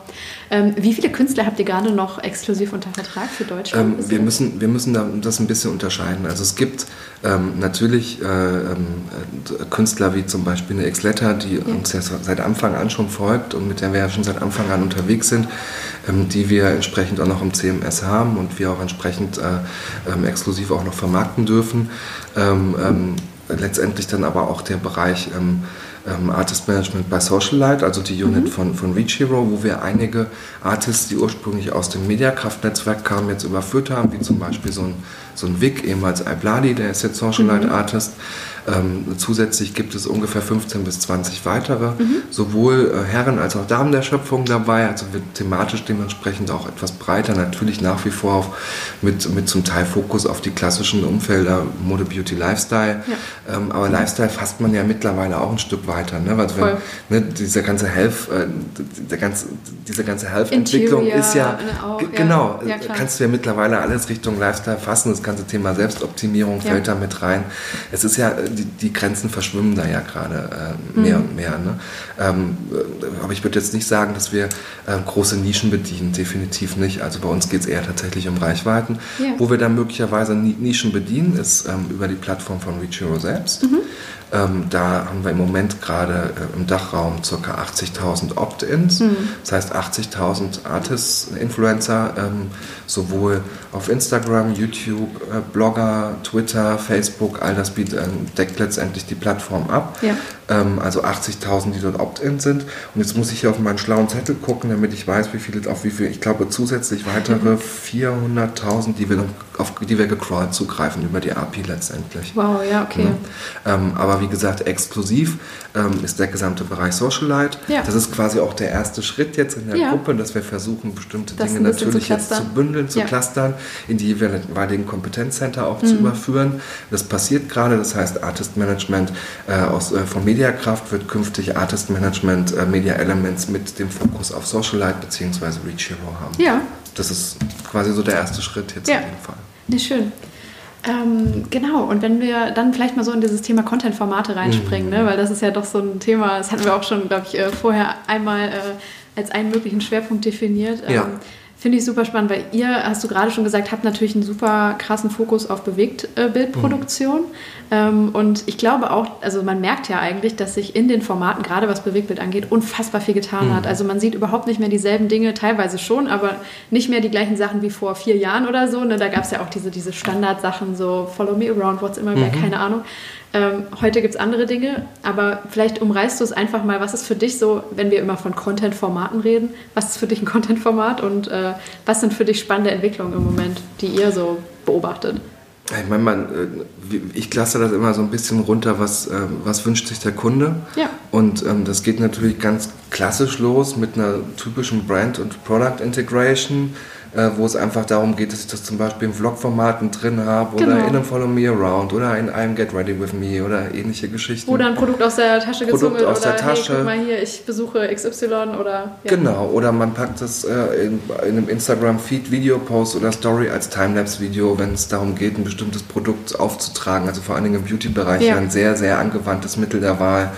Ähm, wie viele Künstler habt ihr gerade noch exklusiv unter Vertrag für Deutschland? Ähm, wir, müssen, wir müssen das ein bisschen unterscheiden. Also es gibt ähm, natürlich äh, ähm, Künstler wie zum Beispiel eine X-Letter, die ja. uns ja seit Anfang an schon folgt und mit der wir ja schon seit Anfang an unterwegs sind, die wir entsprechend auch noch im CMS haben und wir auch entsprechend äh, ähm, exklusiv auch noch vermarkten dürfen letztendlich dann aber auch der Bereich ähm, ähm, Artist Management bei Socialite, also die Unit mhm. von, von Reach Hero, wo wir einige Artists, die ursprünglich aus dem Mediakraft-Netzwerk kamen, jetzt überführt haben, wie zum Beispiel so ein, so ein Vic, ehemals Ibladi, der ist jetzt Socialite mhm. Ähm, zusätzlich gibt es ungefähr 15 bis 20 weitere, mhm. sowohl äh, Herren als auch Damen der Schöpfung dabei, also wird thematisch dementsprechend auch etwas breiter, natürlich nach wie vor auf, mit, mit zum Teil Fokus auf die klassischen Umfelder Mode, Beauty, Lifestyle. Ja. Ähm, aber Lifestyle fasst man ja mittlerweile auch ein Stück weiter, ne? weil wenn, ne, diese ganze Health, äh, der ganze, diese ganze Health-Entwicklung ist ja, auch, genau, ja, kannst du ja mittlerweile alles Richtung Lifestyle fassen, das ganze Thema Selbstoptimierung fällt da mit rein. Es ist ja die, die Grenzen verschwimmen da ja gerade äh, mehr mhm. und mehr. Ne? Ähm, äh, aber ich würde jetzt nicht sagen, dass wir äh, große Nischen bedienen, definitiv nicht. Also bei uns geht es eher tatsächlich um Reichweiten. Ja. Wo wir dann möglicherweise Nischen bedienen, ist ähm, über die Plattform von Reach Hero selbst. Mhm. Ähm, da haben wir im Moment gerade äh, im Dachraum ca. 80.000 Opt-ins, mhm. das heißt 80.000 Artists, Influencer, ähm, sowohl auf Instagram, YouTube, äh, Blogger, Twitter, Facebook, all das bietet, äh, deckt letztendlich die Plattform ab. Ja. Ähm, also 80.000, die dort Opt-in sind. Und jetzt muss ich hier auf meinen schlauen Zettel gucken, damit ich weiß, wie viele, auf wie viel, ich glaube zusätzlich weitere 400.000, die wir, auf die wir gecrawlt zugreifen über die API letztendlich. Wow, ja, okay. Ja. Ähm, aber wie gesagt, exklusiv ähm, ist der gesamte Bereich Socialite. Ja. Das ist quasi auch der erste Schritt jetzt in der ja. Gruppe, dass wir versuchen, bestimmte das Dinge natürlich zu jetzt zu bündeln, zu clustern, in die jeweiligen Kompetenzcenter auch mhm. zu überführen. Das passiert gerade, das heißt Artist Management äh, aus, äh, von Mediakraft wird künftig Artist Management äh, Media Elements mit dem Fokus auf Socialite bzw. Reach Hero haben. Ja. Das ist quasi so der erste Schritt jetzt ja. auf jeden Fall. Nee, schön. Ähm, genau, und wenn wir dann vielleicht mal so in dieses Thema Content-Formate reinspringen, mhm. ne? weil das ist ja doch so ein Thema, das hatten wir auch schon, glaube ich, äh, vorher einmal äh, als einen möglichen Schwerpunkt definiert. Ja. Finde ich super spannend, weil ihr, hast du gerade schon gesagt, habt natürlich einen super krassen Fokus auf Bewegtbildproduktion. Mhm. Ähm, und ich glaube auch, also man merkt ja eigentlich, dass sich in den Formaten, gerade was Bewegtbild angeht, unfassbar viel getan mhm. hat. Also man sieht überhaupt nicht mehr dieselben Dinge, teilweise schon, aber nicht mehr die gleichen Sachen wie vor vier Jahren oder so. Ne? Da gab es ja auch diese, diese Standardsachen, so Follow Me Around, what's immer, mhm. keine Ahnung. Ähm, heute gibt es andere Dinge, aber vielleicht umreißt du es einfach mal, was ist für dich so, wenn wir immer von Content-Formaten reden, was ist für dich ein Content-Format und äh, was sind für dich spannende Entwicklungen im Moment, die ihr so beobachtet? Ich meine, man, äh, ich klasse das immer so ein bisschen runter, was, ähm, was wünscht sich der Kunde. Ja. Und ähm, das geht natürlich ganz klassisch los mit einer typischen Brand- und Product-Integration äh, wo es einfach darum geht, dass ich das zum Beispiel im Vlog-Formaten drin habe genau. oder in einem Follow Me Around oder in einem Get Ready With Me oder ähnliche Geschichten. Oder ein Produkt aus der Tasche Produkt gezogen aus oder der Tasche. Hey, guck mal hier, ich besuche XY oder... Ja. Genau, oder man packt das äh, in, in, einem Instagram-Feed, Video-Post oder Story als Timelapse-Video, wenn es darum geht, ein bestimmtes Produkt aufzutragen. Also vor allen Dingen im Beauty-Bereich ja. ein sehr, sehr angewandtes Mittel der Wahl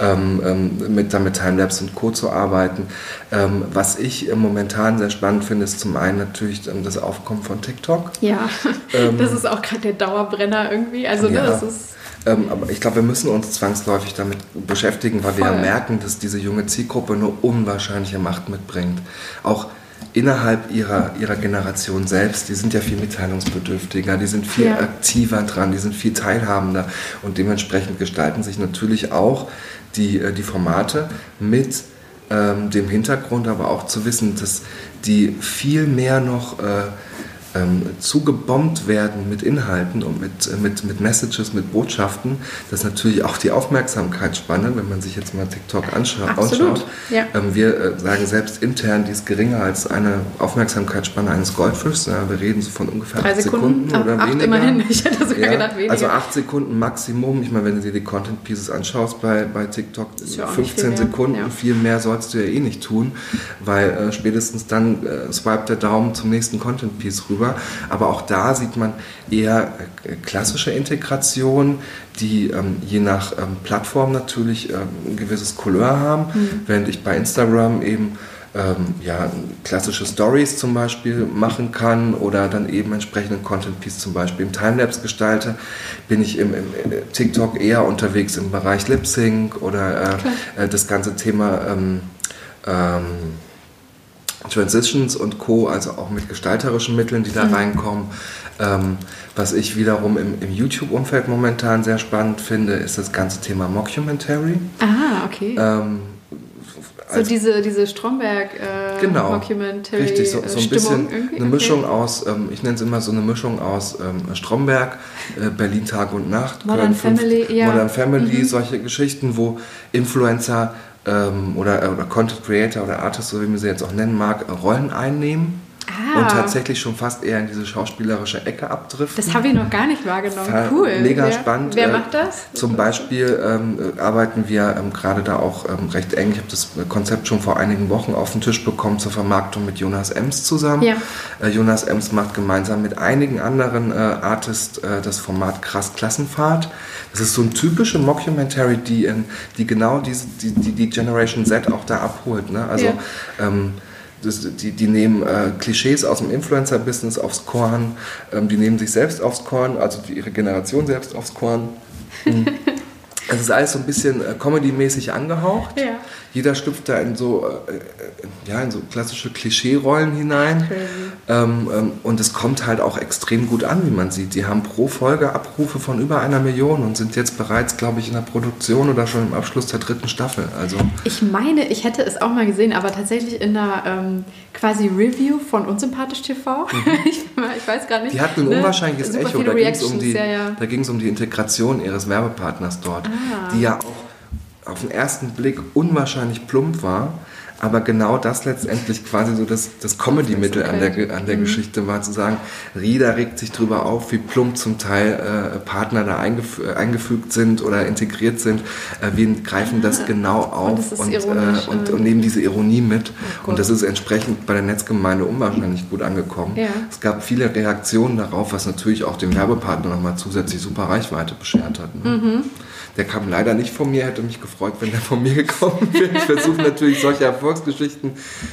ähm, ähm, mit, dann mit Timelapse und Co. zu arbeiten. Ähm, was ich momentan sehr spannend finde, ist zum einen natürlich ähm, das Aufkommen von TikTok. Ja, ähm, das ist auch gerade der Dauerbrenner irgendwie. Also ne, ja. das ist ähm, aber ich glaube, wir müssen uns zwangsläufig damit beschäftigen, weil Voll. wir ja merken, dass diese junge Zielgruppe eine unwahrscheinliche Macht mitbringt. Auch innerhalb ihrer, ihrer Generation selbst, die sind ja viel mitteilungsbedürftiger, die sind viel ja. aktiver dran, die sind viel teilhabender und dementsprechend gestalten sich natürlich auch die, äh, die Formate mit ähm, dem Hintergrund, aber auch zu wissen, dass die viel mehr noch äh, ähm, zugebombt werden mit Inhalten und mit, äh, mit, mit Messages, mit Botschaften, das ist natürlich auch die Aufmerksamkeitsspanne, wenn man sich jetzt mal TikTok anscha Absolut. anschaut. Ja. Ähm, wir äh, sagen selbst intern, die ist geringer als eine Aufmerksamkeitsspanne eines Goldfischs. Ja, wir reden so von ungefähr Drei acht Sekunden, Sekunden oder acht weniger. immerhin, ich hätte sogar ja, gedacht weniger. Also acht Sekunden Maximum. Ich meine, wenn du dir die Content Pieces anschaust bei, bei TikTok, 15 Sekunden, ja. viel mehr sollst du ja eh nicht tun, weil äh, spätestens dann äh, swipet der Daumen zum nächsten Content Piece rüber drüber. Aber auch da sieht man eher äh, klassische Integration, die ähm, je nach ähm, Plattform natürlich ähm, ein gewisses Couleur haben, mhm. während ich bei Instagram eben ähm, ja, klassische Stories zum Beispiel machen kann oder dann eben entsprechenden Content Piece zum Beispiel im Timelapse gestalte, bin ich im, im TikTok eher unterwegs im Bereich Lip Sync oder äh, äh, das ganze Thema ähm, ähm, Transitions und Co., also auch mit gestalterischen Mitteln, die da mhm. reinkommen. Ähm, was ich wiederum im, im YouTube-Umfeld momentan sehr spannend finde, ist das ganze Thema Mockumentary. Ah, okay. Ähm, so diese, diese Stromberg äh, genau, Mockumentary richtig, so, so ein bisschen eine Mischung okay. aus, ähm, ich nenne es immer so eine Mischung aus ähm, Stromberg, äh, Berlin Tag und Nacht, Modern Family, ja. Modern Family, mhm. solche Geschichten, wo Influencer ähm, oder, äh, oder Content Creator oder Artist, so wie man sie jetzt auch nennen mag, Rollen einnehmen ah. und tatsächlich schon fast eher in diese schauspielerische Ecke abdriften. Das habe ich noch gar nicht wahrgenommen. Cool. Mega wer, spannend. Wer äh, macht das? Zum Beispiel ähm, arbeiten wir ähm, gerade da auch ähm, recht eng. Ich habe das Konzept schon vor einigen Wochen auf den Tisch bekommen zur Vermarktung mit Jonas Ems zusammen. Ja. Äh, Jonas Ems macht gemeinsam mit einigen anderen äh, Artists äh, das Format Krass Klassenfahrt. Das ist so ein typische Mockumentary, die, in, die genau diese, die, die, die Generation Z auch da abholt. Ne? Also ja. ähm, das, die, die nehmen äh, Klischees aus dem Influencer-Business aufs Korn, ähm, die nehmen sich selbst aufs Korn, also die, ihre Generation selbst aufs Korn. Mhm. Es ist alles so ein bisschen äh, Comedy-mäßig angehaucht. Ja. Jeder schlüpft da in so, äh, äh, ja, in so klassische Klischee-Rollen hinein. Ähm, ähm, und es kommt halt auch extrem gut an, wie man sieht. Die haben pro Folge Abrufe von über einer Million und sind jetzt bereits, glaube ich, in der Produktion oder schon im Abschluss der dritten Staffel. Also ich meine, ich hätte es auch mal gesehen, aber tatsächlich in der ähm, quasi Review von Unsympathisch TV. Mhm. ich, ich, weiß gar nicht. Die hatten ein ne? unwahrscheinliches Echo. Da ging es um, die, ja, ja. um die Integration ihres Werbepartners dort, ah. die ja auch auf den ersten Blick unwahrscheinlich plump war, aber genau das letztendlich quasi so das, das Comedy-Mittel an der, an der mhm. Geschichte war, zu sagen, Rieder regt sich darüber auf, wie plump zum Teil äh, Partner da eingef eingefügt sind oder integriert sind. Äh, wir greifen das genau auf und, und, äh, und, und, nehmen diese Ironie mit. Oh und das ist entsprechend bei der Netzgemeinde unwahrscheinlich gut angekommen. Ja. Es gab viele Reaktionen darauf, was natürlich auch dem Werbepartner nochmal zusätzlich super Reichweite beschert hat. Ne? Mhm. Der kam leider nicht von mir, hätte mich gefreut, wenn der von mir gekommen wäre. Ich versuche natürlich solche Erfolgsgeschichten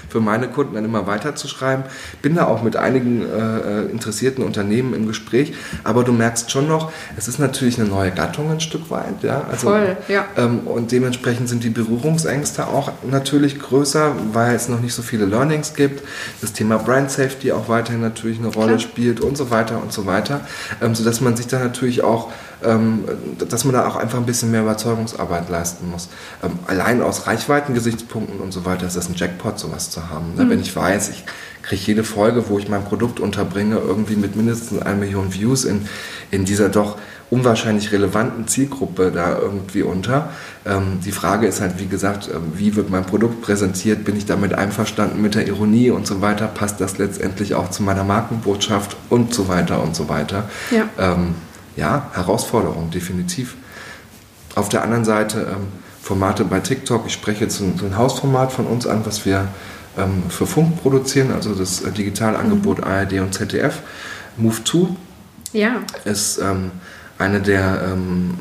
für meine Kunden dann immer weiterzuschreiben. Bin da auch mit einigen äh, interessierten Unternehmen im Gespräch, aber du merkst schon noch, es ist natürlich eine neue Gattung ein Stück weit. Ja? Also, Voll, ja. Ähm, und dementsprechend sind die Berührungsängste auch natürlich größer, weil es noch nicht so viele Learnings gibt. Das Thema Brand Safety auch weiterhin natürlich eine Rolle Klar. spielt und so weiter und so weiter, ähm, sodass man sich da natürlich auch, dass man da auch einfach ein bisschen mehr Überzeugungsarbeit leisten muss. Ähm, allein aus Reichweitengesichtspunkten und so weiter ist das ein Jackpot, sowas zu haben. Ne? Mhm. Wenn ich weiß, ich kriege jede Folge, wo ich mein Produkt unterbringe, irgendwie mit mindestens einer Million Views in, in dieser doch unwahrscheinlich relevanten Zielgruppe da irgendwie unter. Ähm, die Frage ist halt, wie gesagt, ähm, wie wird mein Produkt präsentiert? Bin ich damit einverstanden mit der Ironie und so weiter? Passt das letztendlich auch zu meiner Markenbotschaft und so weiter und so weiter? Ja, ähm, ja Herausforderung, definitiv. Auf der anderen Seite ähm, Formate bei TikTok. Ich spreche jetzt ein, ein Hausformat von uns an, was wir ähm, für Funk produzieren, also das äh, Digitalangebot mhm. ARD und ZDF. Move 2 ja. ist ähm, eine der, ähm,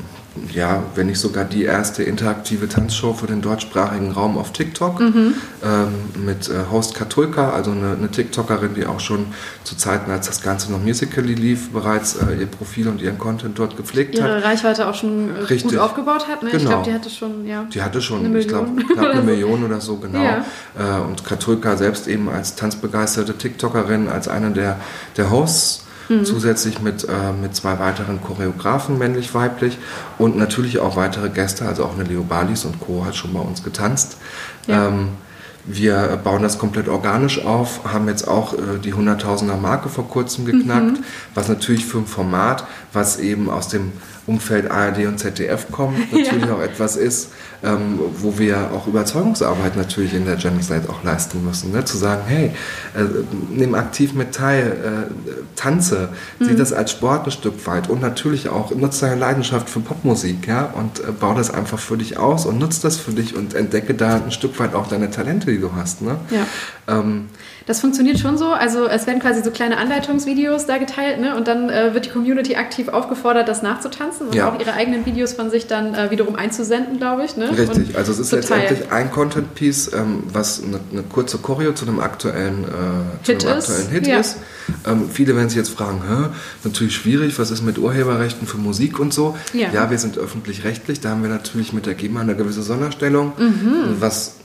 ja, wenn nicht sogar die erste interaktive Tanzshow für den deutschsprachigen Raum auf TikTok mhm. ähm, mit äh, Host Katulka, also eine, eine, TikTokerin, die auch schon zu Zeiten, als das Ganze noch musically lief, bereits äh, ihr Profil und ihren Content dort gepflegt Ihre hat. Ihre Reichweite auch schon äh, Richtig. gut aufgebaut hat. Ne? Genau. Ich glaube, die hatte schon, ja. Die hatte schon, ich glaube, knapp eine Million oder so, genau. Ja. Äh, und Katulka selbst eben als tanzbegeisterte TikTokerin, als eine der, der Hosts Mhm. Zusätzlich mit, äh, mit zwei weiteren Choreografen, männlich-weiblich und natürlich auch weitere Gäste, also auch eine Leo Balis und Co. hat schon bei uns getanzt. Ja. Ähm, wir bauen das komplett organisch auf, haben jetzt auch äh, die 100.000er Marke vor kurzem geknackt, mhm. was natürlich für ein Format, was eben aus dem Umfeld ARD und ZDF kommt, natürlich ja. auch etwas ist, ähm, wo wir auch Überzeugungsarbeit natürlich in der Genocide auch leisten müssen. Ne? Zu sagen, hey, äh, nimm aktiv mit teil, äh, tanze, mhm. sieh das als Sport ein Stück weit und natürlich auch nutze deine Leidenschaft für Popmusik ja? und äh, bau das einfach für dich aus und nutze das für dich und entdecke da ein Stück weit auch deine Talente, die du hast. Ne? Ja. Ähm, das funktioniert schon so. Also es werden quasi so kleine Anleitungsvideos da geteilt ne? und dann äh, wird die Community aktiv aufgefordert, das nachzutanzen und ja. auch ihre eigenen Videos von sich dann äh, wiederum einzusenden, glaube ich. Ne? Richtig, und also es ist letztendlich ein Content-Piece, ähm, was eine, eine, kurze Choreo zu einem aktuellen, äh, Hit, einem aktuellen Hit ja. ist. Ähm, viele werden sich jetzt fragen, Hä, natürlich schwierig, was ist mit Urheberrechten für Musik und so? Ja, ja wir sind öffentlich-rechtlich, da haben wir natürlich mit der GEMA eine gewisse Sonderstellung, mhm. was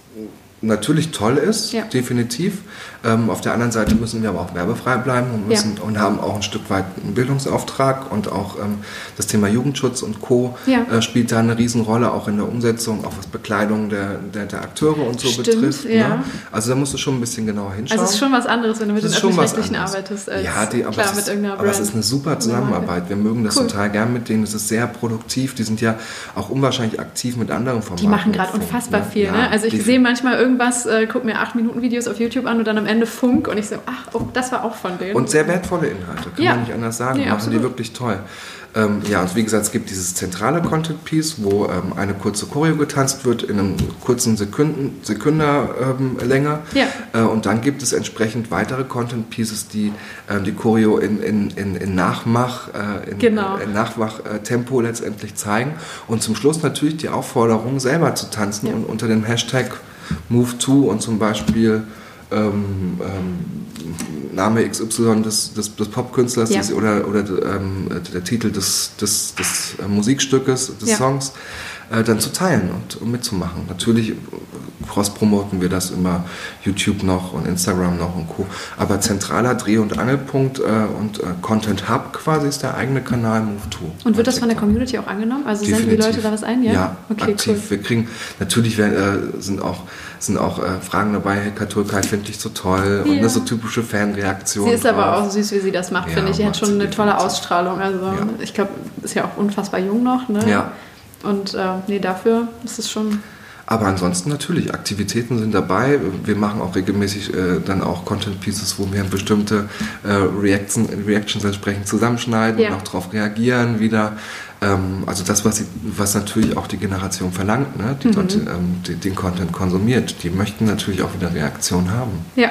natürlich toll ist, ja. definitiv. Ähm, auf der anderen Seite müssen wir aber auch werbefrei bleiben und, müssen, ja. und haben auch ein Stück weit einen Bildungsauftrag und auch ähm, das Thema Jugendschutz und Co. Ja. Äh, spielt da eine Riesenrolle, auch in der Umsetzung, auch was Bekleidung der, der, der Akteure und so Stimmt, betrifft. Ne? Also da musst du schon ein bisschen genauer hinschauen. Also es ist schon was anderes, wenn du mit den öffentlich-rechtlichen arbeitest. Ja, die, aber, klar, es ist, aber es ist eine super Zusammenarbeit. Wir mögen das cool. total gern mit denen. Es ist sehr produktiv. Die sind ja auch unwahrscheinlich aktiv mit anderen Formaten. Die machen gerade unfassbar ne? viel. Ne? Also ich sehe manchmal irgendwas, äh, guck mir acht Minuten Videos auf YouTube an und dann am Ende Funk und ich so, ach, oh, das war auch von denen. Und sehr wertvolle Inhalte, kann ja. man nicht anders sagen. Nee, machen absolut. die wirklich toll. Ähm, ja, und wie gesagt, es gibt dieses zentrale Content-Piece, wo ähm, eine kurze Choreo getanzt wird in einem kurzen Sekunden, Sekünder ähm. Ja. Äh, und dann gibt es entsprechend weitere Content-Pieces, die äh, die Choreo in, in, in, in Nachmach, äh, in, genau. in Nachmach-Tempo letztendlich zeigen. Und zum Schluss natürlich die Aufforderung, selber zu tanzen ja. und unter dem Hashtag Move2 und zum Beispiel ähm, ähm, Name XY des, des, des Popkünstlers ja. oder, oder ähm, der Titel des, des, des äh, Musikstückes, des ja. Songs, äh, dann zu teilen und, und mitzumachen. Natürlich cross-promoten wir das immer YouTube noch und Instagram noch und Co. Aber zentraler Dreh- und Angelpunkt äh, und äh, Content Hub quasi ist der eigene Kanal Move2. Und wird das von der Community auch angenommen? Also Definitiv. senden die Leute da was ein? Ja, ja okay, aktiv. Cool. Wir kriegen, natürlich werden, äh, sind auch, sind auch äh, Fragen dabei, hey Katulkai finde ich so toll ja. und eine so typische Fanreaktion. Sie ist drauf. aber auch süß, wie sie das macht, ja, finde ich. Sie hat schon eine tolle Ausstrahlung. Also ich glaube, ist ja auch unfassbar jung noch. Ne? Ja. Und äh, nee, dafür ist es schon aber ansonsten natürlich, Aktivitäten sind dabei. Wir machen auch regelmäßig äh, dann auch Content Pieces, wo wir bestimmte äh, Reactions, Reactions entsprechend zusammenschneiden ja. und auch darauf reagieren wieder. Ähm, also das, was, sie, was natürlich auch die Generation verlangt, ne? die mhm. dort ähm, die, den Content konsumiert. Die möchten natürlich auch wieder Reaktion haben. Ja,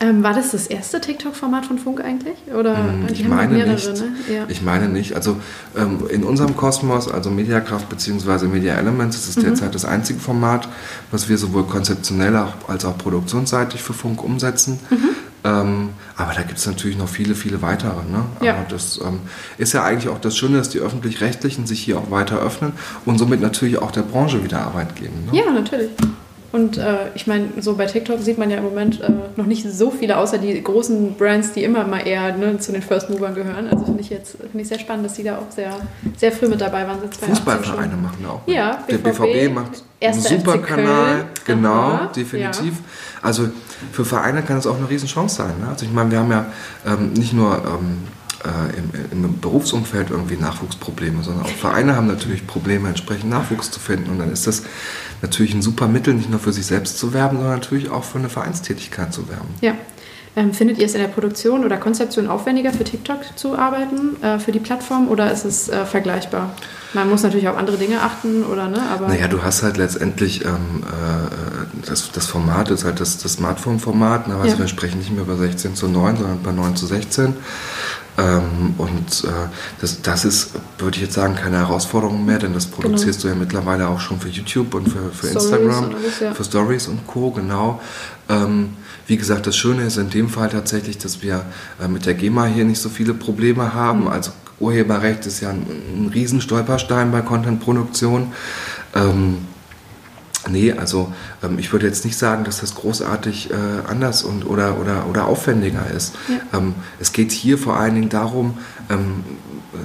ähm, war das das erste TikTok-Format von Funk eigentlich? Oder hm, ich meine mehrere, nicht. Ne? Ja. Ich meine nicht. Also ähm, in unserem Kosmos, also Mediakraft bzw. Media Elements, ist es mhm. derzeit das einzige Format, was wir sowohl konzeptionell als auch produktionsseitig für Funk umsetzen. Mhm. Ähm, aber da gibt es natürlich noch viele, viele weitere. Ne? Ja. Aber das ähm, ist ja eigentlich auch das Schöne, dass die Öffentlich-Rechtlichen sich hier auch weiter öffnen und somit natürlich auch der Branche wieder Arbeit geben. Ne? Ja, natürlich. Und äh, ich meine, so bei TikTok sieht man ja im Moment äh, noch nicht so viele, außer die großen Brands, die immer mal eher ne, zu den First Movern gehören. Also finde ich jetzt find ich sehr spannend, dass die da auch sehr, sehr früh mit dabei waren. Fußballvereine machen auch. Ja, BVB, der BVB macht einen super Kanal, genau, Aha, definitiv. Ja. Also für Vereine kann es auch eine Riesenchance sein. Ne? Also ich meine, wir haben ja ähm, nicht nur ähm, äh, im, im, Berufsumfeld irgendwie Nachwuchsprobleme, sondern auch Vereine haben natürlich Probleme, entsprechend Nachwuchs zu finden. Und dann ist das natürlich ein super Mittel, nicht nur für sich selbst zu werben, sondern natürlich auch für eine Vereinstätigkeit zu werben. Ja. Ähm, findet ihr es in der Produktion oder Konzeption aufwendiger, für TikTok zu arbeiten, äh, für die Plattform, oder ist es äh, vergleichbar? Man muss natürlich auf andere Dinge achten, oder ne? Aber naja, du hast halt letztendlich, ähm, äh, das, das Format ist halt das, das Smartphone-Format, ne? also ja. wir sprechen nicht mehr über 16 zu 9, sondern bei 9 zu 16. Ähm, und äh, das, das ist, würde ich jetzt sagen, keine Herausforderung mehr, denn das genau. produzierst genau. du ja mittlerweile auch schon für YouTube und für, für Instagram, alles, ja. für Stories und Co. Genau. Ähm, wie gesagt, das Schöne ist in dem Fall tatsächlich, dass wir äh, mit der GEMA hier nicht so viele Probleme haben. Mhm. Also Urheberrecht ist ja ein, ein Riesenstolperstein bei Contentproduktion. Ähm, Nee, also ähm, ich würde jetzt nicht sagen, dass das großartig äh, anders und, oder, oder, oder aufwendiger ist. Ja. Ähm, es geht hier vor allen Dingen darum, ähm,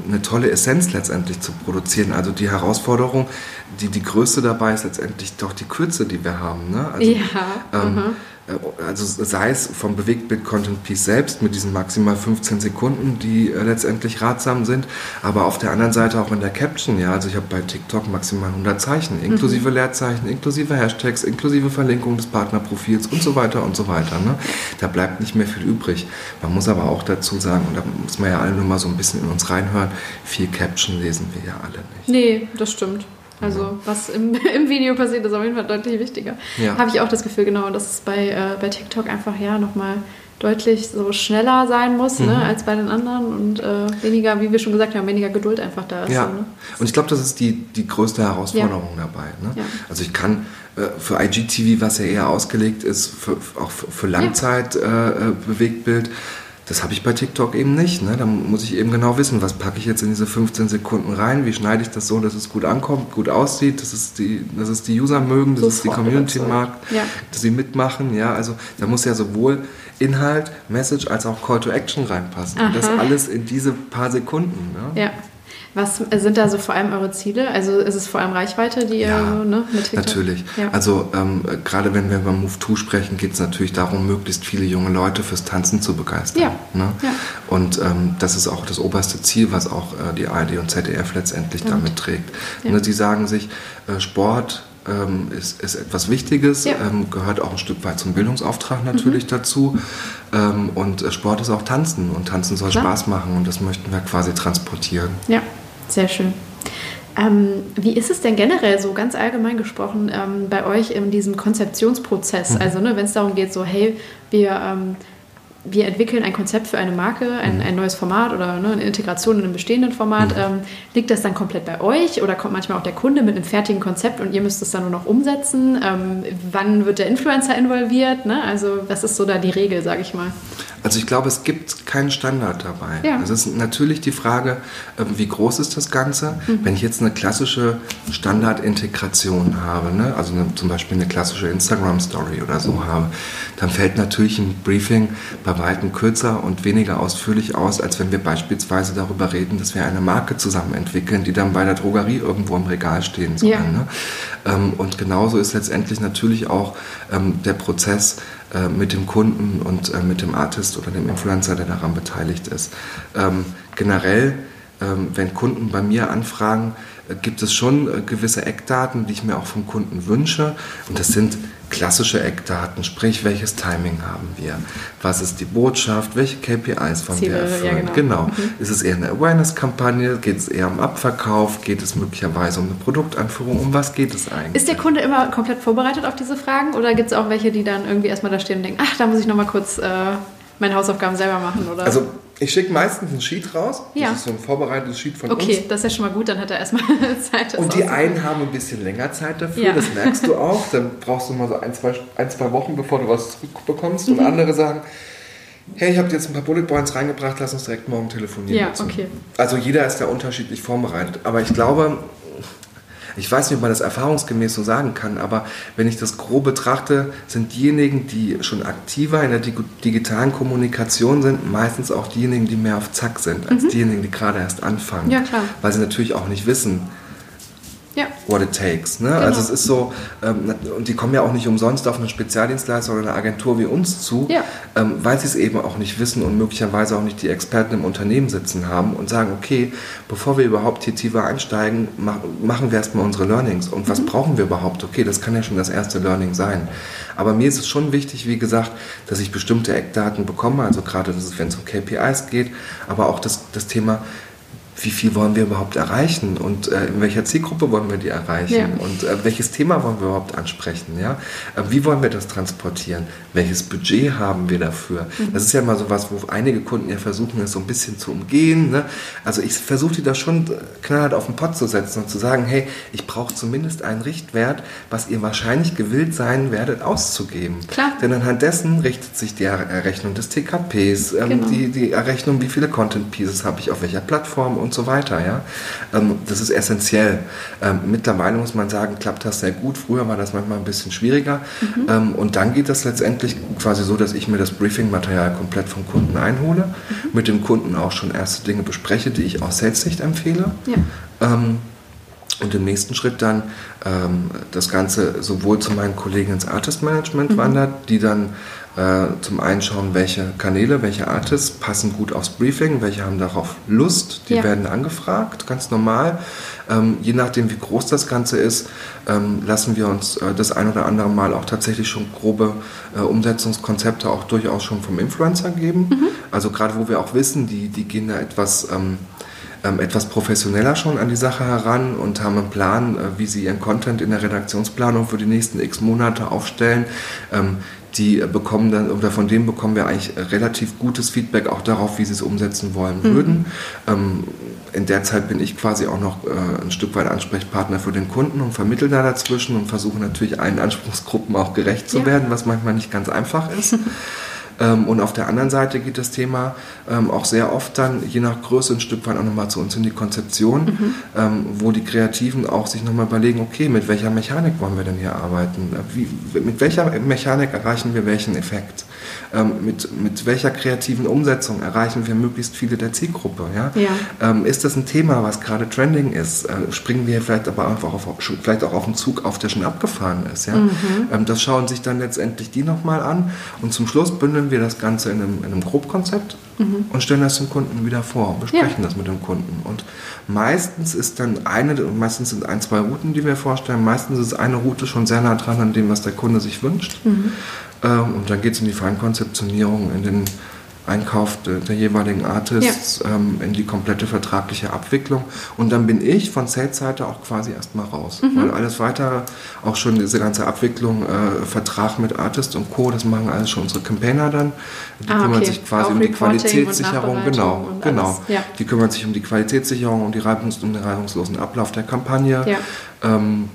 eine tolle Essenz letztendlich zu produzieren. Also die Herausforderung, die, die größte dabei ist letztendlich doch die Kürze, die wir haben. Ne? Also, ja. Äh, also sei es vom Bewegtbild-Content-Piece selbst mit diesen maximal 15 Sekunden, die äh, letztendlich ratsam sind, aber auf der anderen Seite auch in der Caption, ja, also ich habe bei TikTok maximal 100 Zeichen, inklusive mhm. Leerzeichen, inklusive Hashtags, inklusive Verlinkung des Partnerprofils und so weiter und so weiter. Ne? Da bleibt nicht mehr viel übrig. Man muss aber auch dazu sagen, und da muss man ja alle nur mal so ein bisschen in uns reinhören, viel Caption lesen wir ja alle nicht. Nee, das stimmt. Also was im, im Video passiert, ist auf jeden Fall deutlich wichtiger. Ja. Habe ich auch das Gefühl, genau, dass es bei, äh, bei TikTok einfach ja nochmal deutlich so schneller sein muss ne, mhm. ne, als bei den anderen und äh, weniger, wie wir schon gesagt haben, weniger Geduld einfach da ist. Ja. So, ne? Und ich glaube, das ist die, die größte Herausforderung ja. dabei. Ne? Ja. Also ich kann äh, für IGTV, was ja eher ausgelegt ist, für, auch für, für Langzeit äh, äh Bewegtbild, das habe ich bei TikTok eben nicht. Ne? Da muss ich eben genau wissen, was packe ich jetzt in diese 15 Sekunden rein, wie schneide ich das so, dass es gut ankommt, gut aussieht, dass es die, dass es die User mögen, dass Sofort es die Community mag, ja. dass sie mitmachen. Ja, also da muss ja sowohl Inhalt, Message als auch Call to Action reinpassen. Und das alles in diese paar Sekunden. Ne? Ja. Was sind da so vor allem eure Ziele? Also ist es vor allem Reichweite, die ja, ihr ne, mit Natürlich. Ja. Also ähm, gerade wenn wir über Move 2 sprechen, geht es natürlich darum, möglichst viele junge Leute fürs Tanzen zu begeistern. Ja. Ne? ja. Und ähm, das ist auch das oberste Ziel, was auch äh, die ARD und ZDF letztendlich und. damit trägt. Ja. Ne, sie sagen sich, äh, Sport ähm, ist, ist, etwas Wichtiges, ja. ähm, gehört auch ein Stück weit zum Bildungsauftrag natürlich mhm. dazu. Ähm, und äh, Sport ist auch Tanzen und Tanzen soll Klar. Spaß machen und das möchten wir quasi transportieren. Ja, sehr schön. Ähm, wie ist es denn generell so ganz allgemein gesprochen ähm, bei euch in diesem Konzeptionsprozess? Mhm. Also ne, wenn es darum geht, so hey, wir ähm, wir entwickeln ein Konzept für eine Marke, ein, mhm. ein neues Format oder ne, eine Integration in einem bestehenden Format. Mhm. Ähm, liegt das dann komplett bei euch oder kommt manchmal auch der Kunde mit einem fertigen Konzept und ihr müsst es dann nur noch umsetzen? Ähm, wann wird der Influencer involviert? Ne? Also was ist so da die Regel, sage ich mal? Also ich glaube, es gibt keinen Standard dabei. Ja. Es ist natürlich die Frage, ähm, wie groß ist das Ganze? Mhm. Wenn ich jetzt eine klassische Standardintegration habe, ne? also eine, zum Beispiel eine klassische Instagram-Story oder so habe, dann fällt natürlich ein Briefing bei weitem kürzer und weniger ausführlich aus, als wenn wir beispielsweise darüber reden, dass wir eine Marke zusammen entwickeln, die dann bei der Drogerie irgendwo im Regal stehen soll. Ja. Ne? Ähm, und genauso ist letztendlich natürlich auch ähm, der Prozess, äh, mit dem Kunden und äh, mit dem Artist oder dem Influencer, der daran beteiligt ist. Ähm, generell, ähm, wenn Kunden bei mir anfragen, gibt es schon äh, gewisse Eckdaten, die ich mir auch vom Kunden wünsche. Und das sind klassische Eckdaten, sprich, welches Timing haben wir? Was ist die Botschaft? Welche KPIs wollen wir erfüllen? Ja, genau. genau. Mhm. Ist es eher eine Awareness-Kampagne? Geht es eher um Abverkauf? Geht es möglicherweise um eine Produktanführung? Um was geht es eigentlich? Ist der Kunde immer komplett vorbereitet auf diese Fragen oder gibt es auch welche, die dann irgendwie erstmal da stehen und denken, ach, da muss ich nochmal kurz äh, meine Hausaufgaben selber machen? Oder? Also ich schicke meistens ein Sheet raus. Ja. Das ist so ein vorbereitetes Sheet von okay, uns. Okay, das ist ja schon mal gut, dann hat er erstmal Zeit. Und die einen haben ein bisschen länger Zeit dafür, ja. das merkst du auch. Dann brauchst du mal so ein, zwei, ein, zwei Wochen, bevor du was zurückbekommst. Mhm. Und andere sagen, hey, ich habe jetzt ein paar Bullet Points reingebracht, lass uns direkt morgen telefonieren. Ja, dazu. okay. Also jeder ist da unterschiedlich vorbereitet. Aber ich glaube, ich weiß nicht, ob man das erfahrungsgemäß so sagen kann, aber wenn ich das grob betrachte, sind diejenigen, die schon aktiver in der digitalen Kommunikation sind, meistens auch diejenigen, die mehr auf Zack sind, als mhm. diejenigen, die gerade erst anfangen. Ja, klar. Weil sie natürlich auch nicht wissen, ja. what it takes. Ne? Also genau. Also es ist so, ähm, und die kommen ja auch nicht umsonst auf eine Spezialdienstleister oder eine Agentur wie uns zu, ja. ähm, weil sie es eben auch nicht wissen und möglicherweise auch nicht die Experten im Unternehmen sitzen haben und sagen, okay, bevor wir überhaupt hier tiefer einsteigen, mach, machen wir erstmal unsere Learnings. Und was mhm. brauchen wir überhaupt? Okay, das kann ja schon das erste Learning sein. Aber mir ist es schon wichtig, wie gesagt, dass ich bestimmte Eckdaten bekomme, also gerade wenn es um KPIs geht, aber auch das, das Thema, wie viel wollen wir überhaupt erreichen und äh, in welcher Zielgruppe wollen wir die erreichen ja. und äh, welches Thema wollen wir überhaupt ansprechen, ja? Äh, wie wollen wir das transportieren? Welches Budget haben wir dafür? Mhm. Das ist ja mal so was, wo einige Kunden ja versuchen, es so ein bisschen zu umgehen. Ne? Also ich versuche die da schon knallhart auf den Pott zu setzen und zu sagen, hey, ich brauche zumindest einen Richtwert, was ihr wahrscheinlich gewillt sein werdet auszugeben. Klar. Denn anhand dessen richtet sich die Errechnung des TKPs, ähm, genau. die, die Errechnung, wie viele Content Pieces habe ich auf welcher Plattform und und so weiter. Ja? Ähm, das ist essentiell. Ähm, mittlerweile muss man sagen, klappt das sehr gut. Früher war das manchmal ein bisschen schwieriger. Mhm. Ähm, und dann geht das letztendlich quasi so, dass ich mir das Briefing-Material komplett vom Kunden einhole, mhm. mit dem Kunden auch schon erste Dinge bespreche, die ich aus Sales-Sicht empfehle. Ja. Und im nächsten Schritt dann das Ganze sowohl zu meinen Kollegen ins Artist Management mhm. wandert, die dann äh, zum einen schauen, welche Kanäle, welche Artists passen gut aufs Briefing, welche haben darauf Lust, die ja. werden angefragt, ganz normal. Ähm, je nachdem, wie groß das Ganze ist, ähm, lassen wir uns äh, das ein oder andere Mal auch tatsächlich schon grobe äh, Umsetzungskonzepte auch durchaus schon vom Influencer geben. Mhm. Also gerade wo wir auch wissen, die, die gehen da etwas... Ähm, ähm, etwas professioneller schon an die Sache heran und haben einen Plan, äh, wie sie ihren Content in der Redaktionsplanung für die nächsten x Monate aufstellen. Die bekommen dann, oder von denen bekommen wir eigentlich relativ gutes Feedback auch darauf, wie sie es umsetzen wollen mhm. würden. Ähm, in der Zeit bin ich quasi auch noch äh, ein Stück weit Ansprechpartner für den Kunden und vermittle da dazwischen und versuche natürlich allen Anspruchsgruppen auch gerecht zu ja. werden, was manchmal nicht ganz einfach ist. Ähm, und auf der anderen Seite geht das Thema ähm, auch sehr oft dann, je nach Größe, ein Stück weit auch nochmal zu uns in die Konzeption, mhm. Ähm, wo die Kreativen auch sich nochmal überlegen, okay, mit welcher Mechanik wollen wir denn hier arbeiten? Wie, mit welcher Mechanik erreichen wir welchen Effekt? Mit, mit welcher kreativen Umsetzung erreichen wir möglichst viele der Zielgruppe? Ja? ja. ist das ein Thema, was gerade trending ist? Äh, springen wir vielleicht aber einfach auf, vielleicht auch auf einen Zug auf, der schon abgefahren ist? Ja? Mhm. das schauen sich dann letztendlich die nochmal an und zum Schluss bündeln wir das Ganze in einem, in einem Grobkonzept mhm. und stellen das dem Kunden wieder vor, besprechen ja. das mit dem Kunden. Und meistens ist dann eine, meistens sind ein, zwei Routen, die wir vorstellen, meistens ist eine Route schon sehr nah dran an dem, was der Kunde sich wünscht. Mhm. Ähm, und dann geht es in die Feinkonzeptionierung, in den Einkauf der, jeweiligen Artists ja. ähm, in die komplette vertragliche Abwicklung. Und dann bin ich von Sales-Seite auch quasi erstmal raus. Mhm. Weil alles weitere, auch schon diese ganze Abwicklung, äh, Vertrag mit Artist und Co., das machen alles schon unsere Campaigner dann. Die ah, kümmern sich quasi auch um die Qualitätssicherung. Genau, genau. Ja. Die kümmern sich um die Qualitätssicherung, um, die Reibungs um den reibungslosen Ablauf der Kampagne. Ja. Ähm,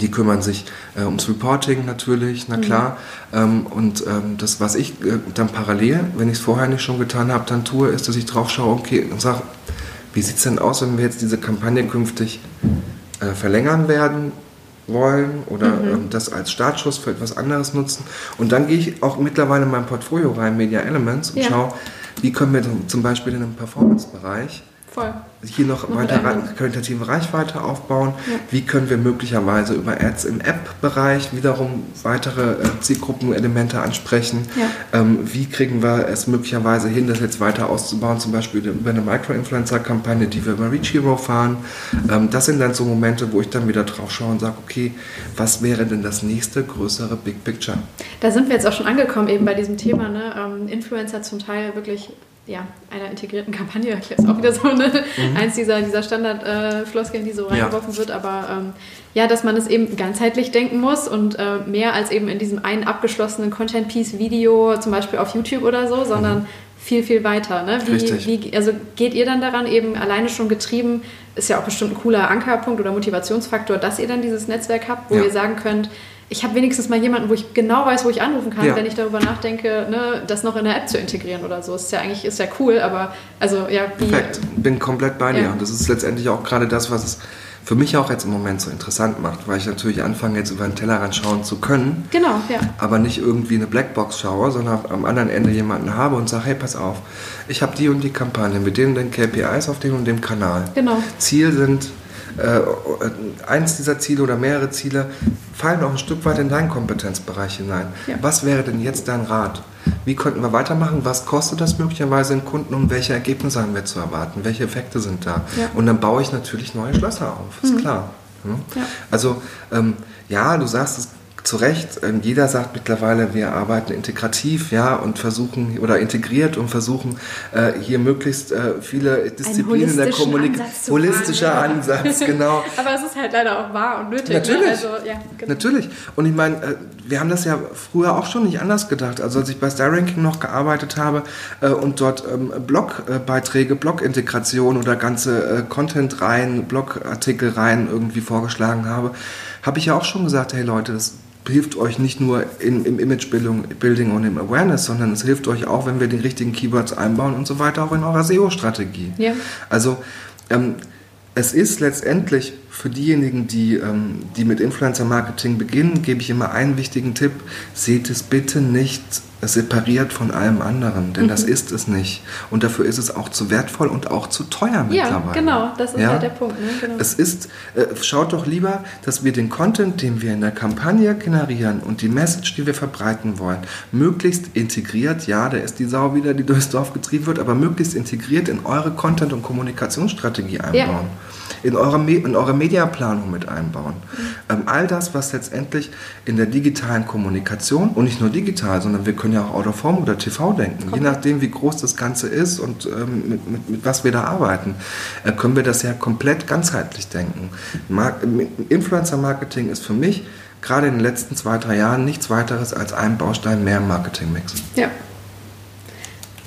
die kümmern sich äh, ums Reporting natürlich, na mhm. klar. Mhm. Ähm, und ähm, das, was ich äh, dann parallel, wenn ich es vorher nicht schon getan habe, dann tue, ist, dass ich drauf schaue, okay, und sage, wie sieht es denn aus, wenn wir jetzt diese Kampagne künftig äh, verlängern werden wollen oder mhm. ähm, das als Startschuss für etwas anderes nutzen. Und dann gehe ich auch mittlerweile in mein Portfolio rein, Media Elements, und ja. schaue, wie können wir zum Beispiel in einem Performance-Bereich Voll. hier noch, weiter qualitative Reichweite aufbauen. Ja. Wie können wir möglicherweise über Ads im App-Bereich wiederum weitere äh, Zielgruppenelemente ansprechen? Ja. Ähm, wie kriegen wir es möglicherweise hin, das jetzt weiter auszubauen, zum Beispiel über eine Micro-Influencer-Kampagne, die wir über Reach Hero fahren? Ähm, das sind dann so Momente, wo ich dann wieder drauf schaue und sage, okay, was wäre denn das nächste größere Big Picture? Da sind wir jetzt auch schon angekommen, eben bei diesem Thema, ne? ähm, Influencer zum Teil wirklich ja, einer integrierten Kampagne, das ist auch wieder so eine, mhm. eins dieser, dieser Standard-Floskeln, äh, die so reingeworfen ja. wird, aber ähm, ja, dass man es eben ganzheitlich denken muss und äh, mehr als eben in diesem einen abgeschlossenen Content-Piece-Video, zum Beispiel auf YouTube oder so, sondern mhm. viel, viel weiter. Ne? Wie, wie, also geht ihr dann daran eben alleine schon getrieben, ist ja auch bestimmt ein cooler Ankerpunkt oder Motivationsfaktor, dass ihr dann dieses Netzwerk habt, wo ja. ihr sagen könnt, ich habe wenigstens mal jemanden, wo ich genau weiß, wo ich anrufen kann, ja. wenn ich darüber nachdenke, ne, das noch in der App zu integrieren oder so. Ist ja eigentlich ist ja cool, aber also ja. Wie, Perfekt, bin komplett bei dir. Ja. Und das ist letztendlich auch gerade das, was es für mich auch jetzt im Moment so interessant macht, weil ich natürlich anfange, jetzt über den Tellerrand schauen zu können. Genau, ja. Aber nicht irgendwie eine Blackbox schaue, sondern am anderen Ende jemanden habe und sage, hey, pass auf, ich habe die und die Kampagne mit denen den KPIs auf dem und dem Kanal. Genau. Ziel sind äh, eins dieser Ziele oder mehrere Ziele fallen auch ein Stück weit in deinen Kompetenzbereich hinein. Ja. Was wäre denn jetzt dein Rat? Wie könnten wir weitermachen? Was kostet das möglicherweise den Kunden und welche Ergebnisse haben wir zu erwarten? Welche Effekte sind da? Ja. Und dann baue ich natürlich neue Schlösser auf, ist mhm. klar. Hm? Ja. Also ähm, ja, du sagst es zu Recht, ähm, jeder sagt mittlerweile, wir arbeiten integrativ, ja, und versuchen oder integriert und versuchen äh, hier möglichst äh, viele Disziplinen der Kommunikation. Holistischer Ansatz, genau. Aber es ist halt leider auch wahr und nötig. Ne? Natürlich. Ne? Also, ja, genau. Natürlich. Und ich meine, äh, wir haben das ja früher auch schon nicht anders gedacht. Also als ich bei Star Ranking noch gearbeitet habe und dort ähm, Blogbeiträge, Blog-Integration oder ganze Content-Reihen, Blogartikel-Reihen irgendwie vorgeschlagen habe, habe ich ja auch schon gesagt, hey Leute, das hilft euch nicht nur in, im Image-Building und im Awareness, sondern es hilft euch auch, wenn wir die richtigen Keywords einbauen und so weiter, auch in eurer SEO-Strategie. Ja. Also ähm, es ist letztendlich für diejenigen, die, ähm, die mit Influencer-Marketing beginnen, gebe ich immer einen wichtigen Tipp. Seht es bitte nicht separiert von allem anderen, denn mhm. das ist es nicht. Und dafür ist es auch zu wertvoll und auch zu teuer mittlerweile. Ja, genau, das ist ja? halt der Punkt. Ne? Genau. Es ist, äh, schaut doch lieber, dass wir den Content, den wir in der Kampagne generieren und die Message, die wir verbreiten wollen, möglichst integriert, ja, da ist die Sau wieder, die durchs Dorf getrieben wird, aber möglichst integriert in eure Content- und Kommunikationsstrategie einbauen. Ja in eure, in eure Mediaplanung mit einbauen. Mhm. Ähm, all das, was letztendlich in der digitalen Kommunikation und nicht nur digital, sondern wir können ja auch Autoform oder TV denken, okay. je nachdem, wie groß das Ganze ist und ähm, mit, mit, mit, was wir da arbeiten, äh, können wir das ja komplett ganzheitlich denken. Influencer-Marketing ist für mich gerade in den letzten zwei, drei Jahren nichts weiteres als ein Baustein mehr im Marketingmix. Ja.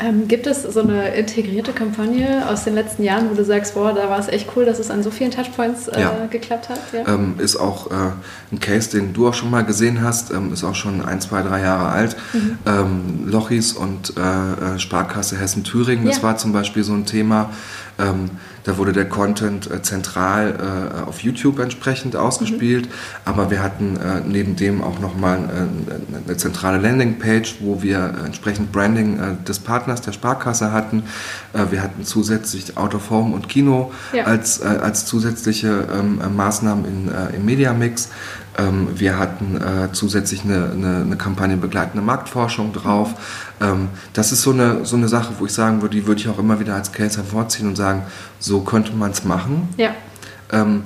Ähm, gibt es so eine integrierte Kampagne aus den letzten Jahren, wo du sagst, boah, da war es echt cool, dass es an so vielen Touchpoints äh, ja. geklappt hat? Ja? Ähm, ist auch äh, ein Case, den du auch schon mal gesehen hast, ähm, ist auch schon ein, zwei, drei Jahre alt. Mhm. Ähm, Lochis und äh, äh, Sparkasse Hessen-Thüringen, das ja. war zum Beispiel so ein Thema. Da wurde der Content äh, zentral äh, auf YouTube entsprechend ausgespielt, mhm. aber wir hatten äh, neben dem auch nochmal äh, eine zentrale Landingpage, wo wir entsprechend Branding äh, des Partners der Sparkasse hatten. Äh, wir hatten zusätzlich Out of Home und Kino ja. als, als zusätzliche ähm, Maßnahmen in, im Mediamix. Ähm, wir hatten äh, zusätzlich eine, eine, eine, Kampagne begleitende Marktforschung drauf. Ähm, das ist so eine, so eine Sache, wo ich sagen würde, die würde ich auch immer wieder als Case hervorziehen und sagen, so könnte man es machen. Ja. Ähm,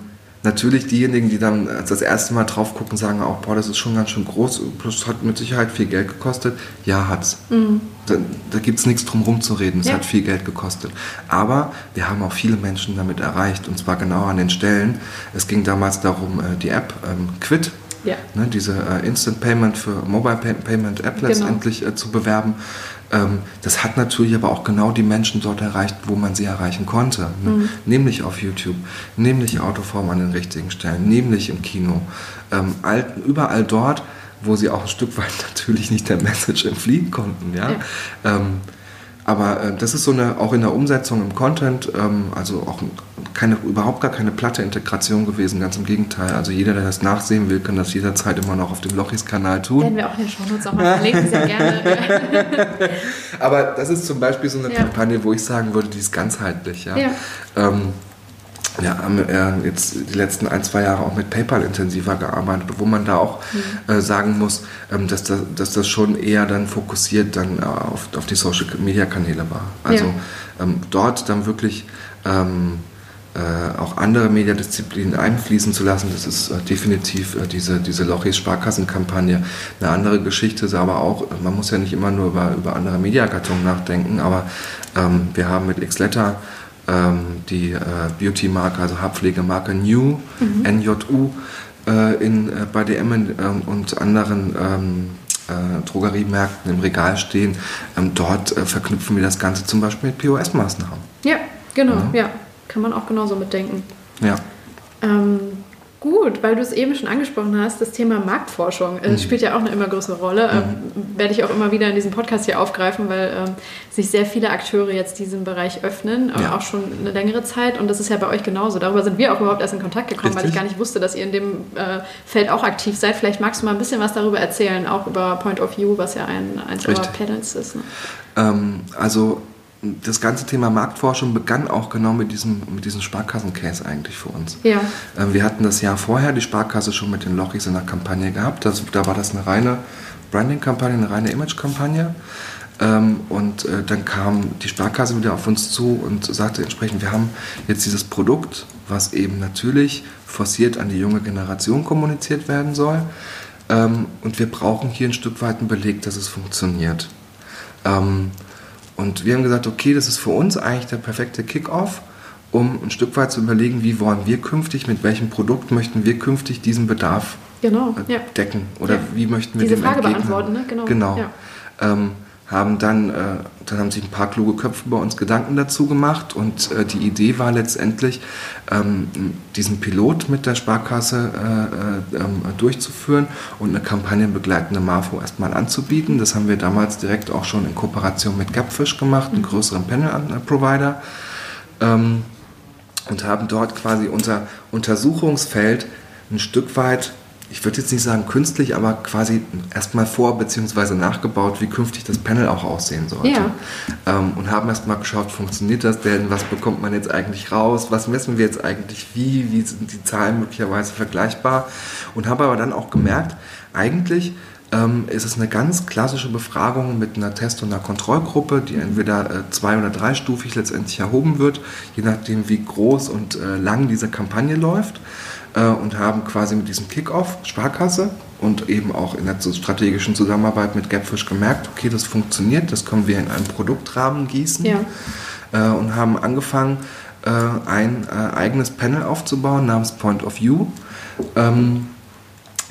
natürlich diejenigen, die dann das erste Mal drauf gucken, sagen auch, boah, das ist schon ganz schön groß, plus hat mit Sicherheit viel Geld gekostet. Ja, hat's. Mhm. Da, da gibt es nichts drum herum zu reden, es ja. hat viel Geld gekostet. Aber wir haben auch viele Menschen damit erreicht und zwar genau an den Stellen. Es ging damals darum, äh, die App ähm, Quit ja. ne, diese äh, Instant Payment für Mobile Pay Payment App genau. letztendlich äh, zu bewerben. Ähm, das hat natürlich aber auch genau die Menschen dort erreicht, wo man sie erreichen konnte. Ne? Mhm. Nämlich auf YouTube, nämlich Autoform an den richtigen Stellen, nämlich im Kino. Ähm, all, überall dort, wo sie auch ein Stück weit natürlich nicht der Message entfliehen konnten. Ja? ja. Ähm, aber äh, das ist so eine, auch in der Umsetzung im Content, ähm, also auch keine, überhaupt gar keine platte Integration gewesen, ganz im Gegenteil. Also jeder, der das nachsehen will, kann das jederzeit immer noch auf dem Lochis-Kanal tun. Werden wir auch in den Shownotes auch mal verlinken, sehr gerne. Aber das ist zum Beispiel so eine ja. Kampagne, wo ich sagen würde, die ist ganzheitlich. Ja. ja. Ähm, wir haben äh, jetzt die letzten ein, zwei Jahre auch mit PayPal intensiver gearbeitet, wo man da auch mhm. äh, sagen muss, ähm, dass, das, dass das schon eher dann fokussiert dann äh, auf, auf die Social-Media-Kanäle war. Also ja. ähm, dort dann wirklich ähm, äh, auch andere Mediadisziplinen einfließen zu lassen, das ist definitiv diese, diese Lochis-Sparkassenkampagne. Eine andere Geschichte ist aber auch, man muss ja nicht immer nur über, über andere Mediagattungen nachdenken, aber wir haben mit Xletter ähm, die äh, Beauty-Marke, also Haarpflegemarke New, mhm. NJU, äh, in, äh, bei DM ähm, und anderen ähm, äh, Drogeriemärkten im Regal stehen. Ähm, dort äh, verknüpfen wir das Ganze zum Beispiel mit POS-Maßnahmen. Ja, genau, ja. ja. Kann man auch genauso mitdenken. Ja. Ähm, gut, weil du es eben schon angesprochen hast, das Thema Marktforschung äh, mhm. spielt ja auch eine immer größere Rolle. Ähm, mhm. werde ich auch immer wieder in diesem Podcast hier aufgreifen, weil ähm, sich sehr viele Akteure jetzt diesem Bereich öffnen, äh, ja. auch schon eine längere Zeit. Und das ist ja bei euch genauso. Darüber sind wir auch überhaupt erst in Kontakt gekommen, Richtig. weil ich gar nicht wusste, dass ihr in dem äh, Feld auch aktiv seid. Vielleicht magst du mal ein bisschen was darüber erzählen, auch über Point of View, was ja ein, eins eurer Panels ist. Ne? Ähm, also das ganze Thema Marktforschung begann auch genau mit diesem, mit diesem Sparkassen-Case eigentlich für uns. Ja. Ähm, wir hatten das Jahr vorher die Sparkasse schon mit den Lochis in der Kampagne gehabt. Das, da war das eine reine Branding-Kampagne, eine reine Image-Kampagne. Ähm, und äh, dann kam die Sparkasse wieder auf uns zu und sagte entsprechend, wir haben jetzt dieses Produkt, was eben natürlich forciert an die junge Generation kommuniziert werden soll. Ähm, und wir brauchen hier ein Stück weit einen Beleg, dass es funktioniert. Und wir haben gesagt, okay, das ist für uns eigentlich der perfekte Kickoff, um ein Stück weit zu überlegen, wie wollen wir künftig, mit welchem Produkt möchten wir künftig diesen Bedarf genau, ja. decken oder ja. wie möchten wir Diese Frage entgegnen. beantworten, ne? genau. genau. Ja. Ähm, haben dann, äh, dann haben sich ein paar kluge Köpfe bei uns Gedanken dazu gemacht und äh, die Idee war letztendlich, ähm, diesen Pilot mit der Sparkasse äh, äh ähm, durchzuführen und eine kampagnenbegleitende MAFO erstmal anzubieten. Das haben wir damals direkt auch schon in Kooperation mit Gapfish gemacht, einem größeren Panel-Provider. Ähm, und haben dort quasi unser Untersuchungsfeld ein Stück weit ich würde jetzt nicht sagen künstlich, aber quasi erstmal vor- bzw. nachgebaut, wie künftig das Panel auch aussehen sollte. Ja. Ähm, und haben erstmal geschaut, funktioniert das denn? Was bekommt man jetzt eigentlich raus? Was messen wir jetzt eigentlich wie? Wie sind die Zahlen möglicherweise vergleichbar? Und habe aber dann auch gemerkt, eigentlich ähm, ist es eine ganz klassische Befragung mit einer Test- und einer Kontrollgruppe, die entweder äh, zwei- oder dreistufig letztendlich erhoben wird, je nachdem, wie groß und äh, lang diese Kampagne läuft und haben quasi mit diesem Kickoff Sparkasse und eben auch in der strategischen Zusammenarbeit mit Gapfish gemerkt, okay, das funktioniert, das können wir in einen Produktrahmen gießen ja. äh, und haben angefangen, äh, ein äh, eigenes Panel aufzubauen namens Point of View. Ähm,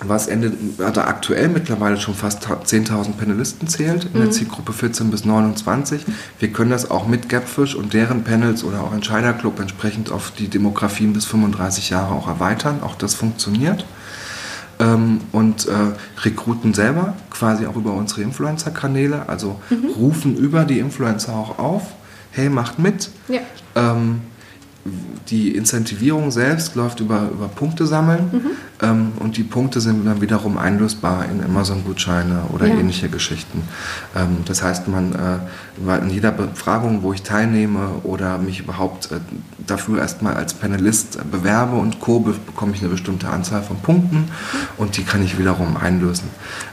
was Ende, also aktuell mittlerweile schon fast 10.000 Panelisten zählt, in der mhm. Zielgruppe 14 bis 29. Wir können das auch mit Gapfish und deren Panels oder auch Entscheiderclub entsprechend auf die Demografien bis 35 Jahre auch erweitern. Auch das funktioniert. Ähm, und äh, rekruten selber quasi auch über unsere Influencer-Kanäle, also mhm. rufen über die Influencer auch auf, hey, macht mit. Ja. Ähm, die Incentivierung selbst läuft über, über Punkte sammeln mhm. Ähm, und die Punkte sind dann wiederum einlösbar in Amazon-Gutscheine oder ja. ähnliche Geschichten. Ähm, das heißt, man äh, in jeder Befragung, wo ich teilnehme oder mich überhaupt äh, dafür erstmal als Panelist bewerbe und Co., bekomme ich eine bestimmte Anzahl von Punkten mhm. und die kann ich wiederum einlösen.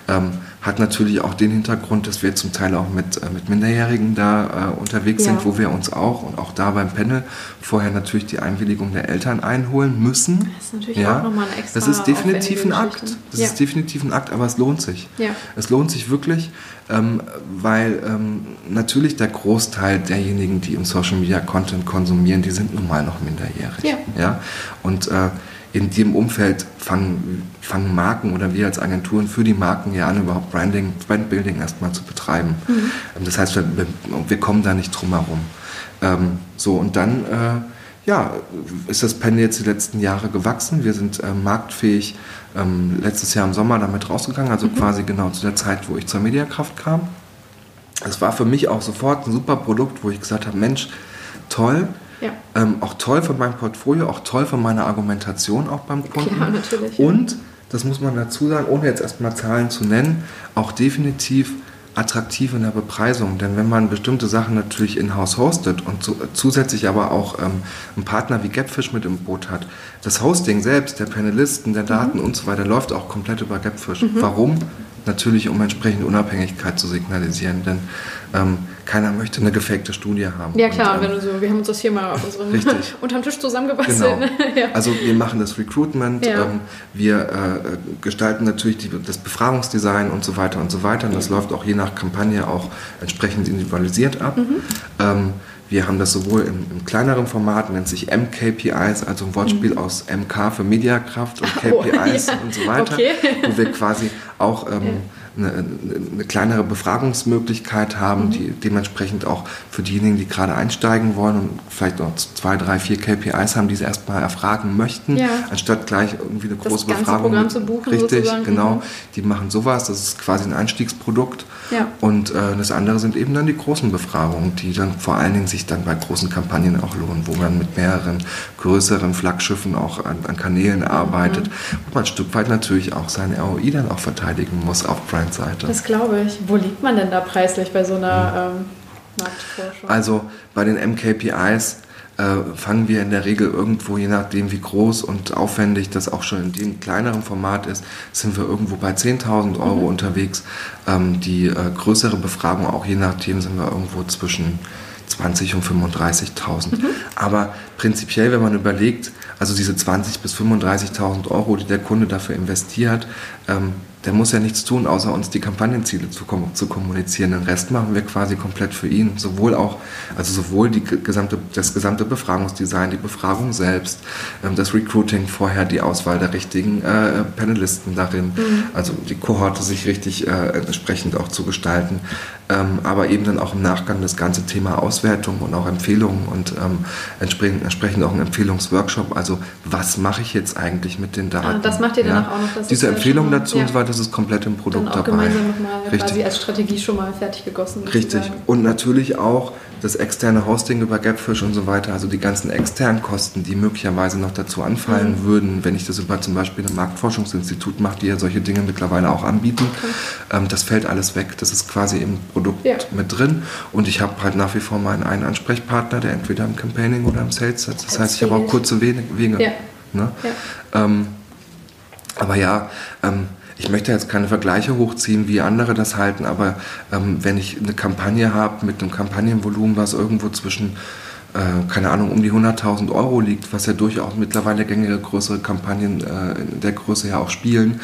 Ähm, hat natürlich auch den Hintergrund, dass wir zum Teil auch mit, äh, mit Minderjährigen da äh, unterwegs ja. sind, wo wir uns auch und auch da beim Panel vorher natürlich die Einwilligung der Eltern einholen müssen. Das ist natürlich ja. auch nochmal eine extra Das ist definitiv ein Akt. Das ja. ist definitiv ein Akt, aber es lohnt sich. Ja. Es lohnt sich wirklich, ähm, weil ähm, natürlich der Großteil derjenigen, die im Social Media Content konsumieren, die sind nun mal noch minderjährig. Ja. ja? Und äh, in dem Umfeld fangen, fangen Marken oder wir als Agenturen für die Marken ja an, überhaupt Branding, Brandbuilding erstmal zu betreiben. Mhm. Ähm, das heißt, wir, wir, kommen da nicht drum herum. Ähm, so, und dann äh, ja, ist das Pen jetzt die letzten Jahre gewachsen. Wir sind äh, marktfähig ähm, letztes Jahr im Sommer damit rausgegangen, also mhm. quasi genau zu der Zeit, wo ich zur Mediakraft kam. Es war für mich auch sofort ein super Produkt, wo ich gesagt habe, Mensch, toll, ja. Ähm, auch toll von meinem Portfolio, auch toll von meiner Argumentation auch beim Kunden. Ja, natürlich. Und, das muss man dazu sagen, ohne jetzt erstmal Zahlen zu nennen, auch definitiv attraktiv in der Bepreisung. Denn wenn man bestimmte Sachen natürlich in-house hostet und zu, zusätzlich aber auch ähm, einen Partner wie Gapfish mit im Boot hat, das Hosting selbst, der Panelisten, der Daten mhm. und so weiter läuft auch komplett über Gapfish. Mhm. Warum? Natürlich, um entsprechende Unabhängigkeit zu signalisieren. Denn ähm, keiner möchte eine gefakte Studie haben. Ja klar, und, ähm, wenn du so, wir haben uns das hier mal auf unserem unterm Tisch zusammengebastelt. Genau. ja. Also wir machen das Recruitment, ja. ähm, wir äh, gestalten natürlich die, das Befragungsdesign und so weiter und so weiter. Und das mhm. läuft auch je nach Kampagne auch entsprechend individualisiert ab. Mhm. Ähm, wir haben das sowohl im, im, kleineren Format, nennt sich MKPIs, also ein Wortspiel mhm. aus MK für Mediakraft und KPIs oh, ja. und so weiter, okay. wo wir quasi auch ähm, eine, eine kleinere Befragungsmöglichkeit haben, mhm. die dementsprechend auch für diejenigen, die gerade einsteigen wollen und vielleicht noch zwei, drei, vier KPIs haben, die sie erstmal erfragen möchten, ja. anstatt gleich irgendwie eine große das Befragung. Programm zu buchen, Richtig, sozusagen. genau. Mhm. Die machen sowas, das ist quasi ein Einstiegsprodukt. Ja. Und äh, das andere sind eben dann die großen Befragungen, die dann vor allen Dingen sich dann bei großen Kampagnen auch lohnen, wo man mit mehreren größeren Flaggschiffen auch an, an Kanälen arbeitet, mhm. wo man ein Stück weit natürlich auch sein ROI dann auch verteidigen muss auf Brand-Seite. Das glaube ich. Wo liegt man denn da preislich bei so einer mhm. ähm, Marktforschung? Also bei den MKPIs äh, fangen wir in der Regel irgendwo, je nachdem wie groß und aufwendig das auch schon in dem kleineren Format ist, sind wir irgendwo bei 10.000 Euro mhm. unterwegs. Ähm, die äh, größere Befragung, auch je nachdem, sind wir irgendwo zwischen 20 und 35.000. Mhm. Aber prinzipiell, wenn man überlegt, also diese 20 bis 35.000 Euro, die der Kunde dafür investiert, ähm, der muss ja nichts tun, außer uns die Kampagnenziele zu, zu, kommunizieren. Den Rest machen wir quasi komplett für ihn. Sowohl auch, also sowohl die gesamte, das gesamte Befragungsdesign, die Befragung selbst, ähm, das Recruiting vorher, die Auswahl der richtigen äh, Panelisten darin, mhm. also die Kohorte sich richtig äh, entsprechend auch zu gestalten. Ähm, aber eben dann auch im Nachgang das ganze Thema Auswertung und auch Empfehlungen und ähm, entsprechend, entsprechend auch ein Empfehlungsworkshop. Also was mache ich jetzt eigentlich mit den Daten? Ah, das macht ihr dann ja? auch noch. Das Diese Empfehlung dazu ja. und so weiter, das ist komplett im Produkt dann auch dabei. gemeinsam nochmal quasi als Strategie schon mal fertig gegossen. Richtig. Und natürlich auch das externe Hosting über Gapfish und so weiter, also die ganzen externen Kosten, die möglicherweise noch dazu anfallen mhm. würden, wenn ich das über zum Beispiel ein Marktforschungsinstitut mache, die ja solche Dinge mittlerweile auch anbieten, okay. ähm, das fällt alles weg. Das ist quasi im Produkt ja. mit drin und ich habe halt nach wie vor meinen einen Ansprechpartner, der entweder im Campaigning oder im Sales sitzt. Das, das heißt, ich habe auch kurze Wege. Ja. Ne? Ja. Ähm, aber ja, ähm, ich möchte jetzt keine Vergleiche hochziehen, wie andere das halten, aber ähm, wenn ich eine Kampagne habe mit einem Kampagnenvolumen, was irgendwo zwischen, äh, keine Ahnung, um die 100.000 Euro liegt, was ja durchaus mittlerweile gängige größere Kampagnen äh, in der Größe ja auch spielen,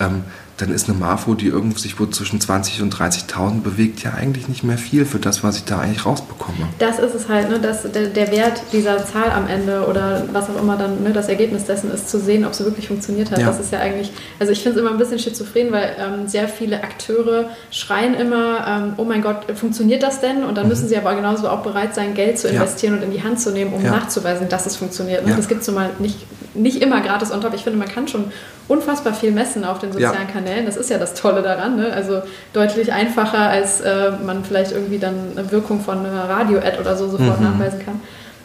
ähm, dann ist eine Marfo, die irgendwo sich wohl zwischen 20 und 30.000 bewegt, ja eigentlich nicht mehr viel für das, was ich da eigentlich rausbekomme. Das ist es halt, ne, dass der, der Wert dieser Zahl am Ende oder was auch immer dann ne, das Ergebnis dessen ist, zu sehen, ob sie wirklich funktioniert hat. Ja. Das ist ja eigentlich, also ich finde es immer ein bisschen schizophren, weil ähm, sehr viele Akteure schreien immer, ähm, oh mein Gott, funktioniert das denn? Und dann mhm. müssen sie aber genauso auch bereit sein, Geld zu investieren ja. und in die Hand zu nehmen, um ja. nachzuweisen, dass es funktioniert. Ne? Das gibt es so mal nicht, nicht immer gratis on top. Ich finde, man kann schon unfassbar viel messen auf den sozialen Kanälen. Das ist ja das Tolle daran. Ne? Also deutlich einfacher, als äh, man vielleicht irgendwie dann eine Wirkung von einer Radio-Ad oder so sofort mhm. nachweisen kann.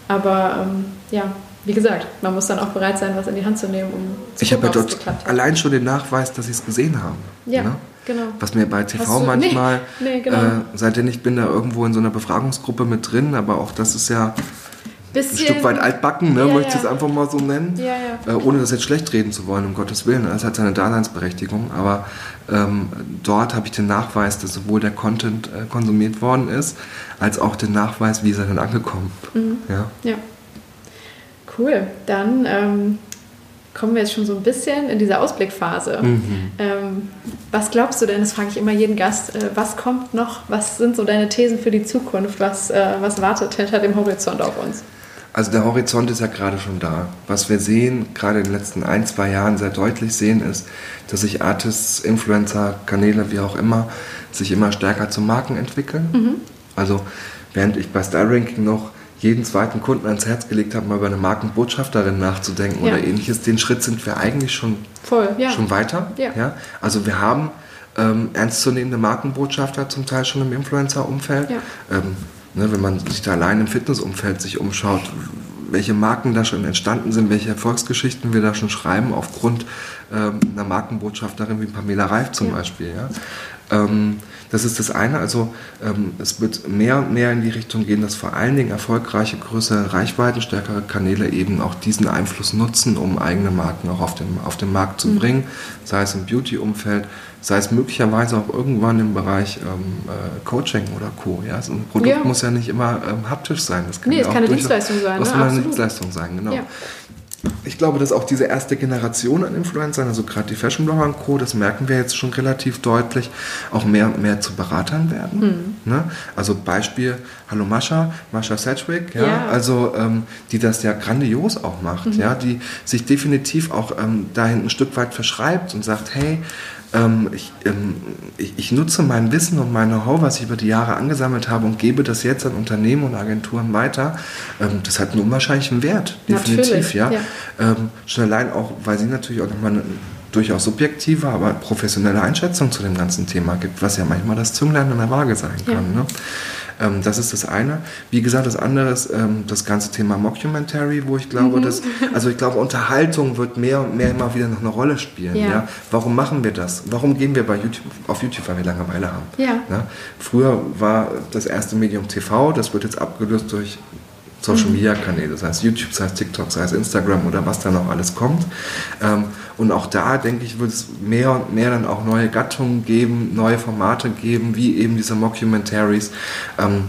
Aber ähm, ja, wie gesagt, man muss dann auch bereit sein, was in die Hand zu nehmen, um zu Ich habe ja dort allein schon den Nachweis, dass sie es gesehen haben. Ja, ne? genau. Was mir bei TV manchmal, nee, nee, genau. äh, seitdem ich bin da irgendwo in so einer Befragungsgruppe mit drin, aber auch das ist ja ein Stück weit altbacken, ne, ja, möchte ich es einfach mal so nennen, ja, ja. Äh, ohne das jetzt schlecht reden zu wollen, um Gottes Willen. Es hat seine Daseinsberechtigung, aber ähm, dort habe ich den Nachweis, dass sowohl der Content äh, konsumiert worden ist, als auch den Nachweis, wie ist er denn angekommen. Mhm. Ja. ja. Cool, dann ähm, kommen wir jetzt schon so ein bisschen in diese Ausblickphase. Mhm. Ähm, was glaubst du denn, das frage ich immer jeden Gast, äh, was kommt noch, was sind so deine Thesen für die Zukunft, was, äh, was wartet hinter dem Horizont auf uns? Also der Horizont ist ja gerade schon da. Was wir sehen, gerade in den letzten ein, zwei Jahren sehr deutlich sehen, ist, dass sich Artists, Influencer, Kanäle, wie auch immer, sich immer stärker zu Marken entwickeln. Mhm. Also während ich bei Star Ranking noch jeden zweiten Kunden ans Herz gelegt habe, mal über eine Markenbotschafterin nachzudenken ja. oder ähnliches, den Schritt sind wir eigentlich schon, Voll, ja. schon weiter. Ja. ja. Also wir haben ähm, ernstzunehmende Markenbotschafter zum Teil schon im Influencer-Umfeld. Ähm, Ne, wenn man sich da allein im Fitnessumfeld sich umschaut, welche Marken da schon entstanden sind, welche Erfolgsgeschichten wir da schon schreiben, aufgrund ähm, einer Markenbotschafterin wie Pamela Reif zum ja. Beispiel. Ja? Ähm, das ist das eine. Also ähm, es wird mehr und mehr in die Richtung gehen, dass vor allen Dingen erfolgreiche, größere Reichweiten, stärkere Kanäle eben auch diesen Einfluss nutzen, um eigene Marken auch auf den, auf den Markt zu mhm. bringen, sei es im Beauty-Umfeld, sei es möglicherweise auch irgendwann im Bereich ähm, äh, Coaching oder Co. Ja? So ein Produkt ja. muss ja nicht immer ähm, haptisch sein. Das kann nee, ja es kann eine Dienstleistung sein. Das ne? kann eine Dienstleistung sein, genau. Ja ich glaube, dass auch diese erste Generation an Influencern, also gerade die Fashion Blogger und Co., das merken wir jetzt schon relativ deutlich, auch mehr und mehr zu Beratern werden. Mhm. Ne? Also Beispiel, hallo Mascha, Mascha Sedgwick, ja, ja. also ähm, die das ja grandios auch macht, mhm. ja, die sich definitiv auch ähm, dahin ein Stück weit verschreibt und sagt, hey, ähm, ich, ähm, ich, ich, nutze mein Wissen und mein Know-how, was ich über die Jahre angesammelt habe und gebe das jetzt an Unternehmen und Agenturen weiter. Ähm, das hat einen unwahrscheinlichen Wert, definitiv. Ja. ja. Ähm, schon allein auch, weil sie natürlich auch nochmal eine durchaus subjektive, aber professionelle Einschätzung zu dem ganzen Thema gibt, was ja manchmal das Zünglein an der Waage sein kann. Ja. Ne? Ähm, das ist das eine. Wie gesagt, das andere ist ähm, das ganze Thema Mockumentary, wo ich glaube, mhm. dass, also ich glaube, Unterhaltung wird mehr und mehr immer wieder noch eine Rolle spielen. Ja. ja. Warum machen wir das? Warum gehen wir bei YouTube, auf YouTube, weil wir Langeweile haben? Ja. ja? Früher war das erste Medium TV, das wird jetzt abgelöst durch Social Media Kanäle, sei es YouTube, sei es TikTok, sei es Instagram oder was da noch alles kommt. Ähm, und auch da, denke ich, wird es mehr und mehr dann auch neue Gattungen geben, neue Formate geben, wie eben diese Mockumentaries. Ähm,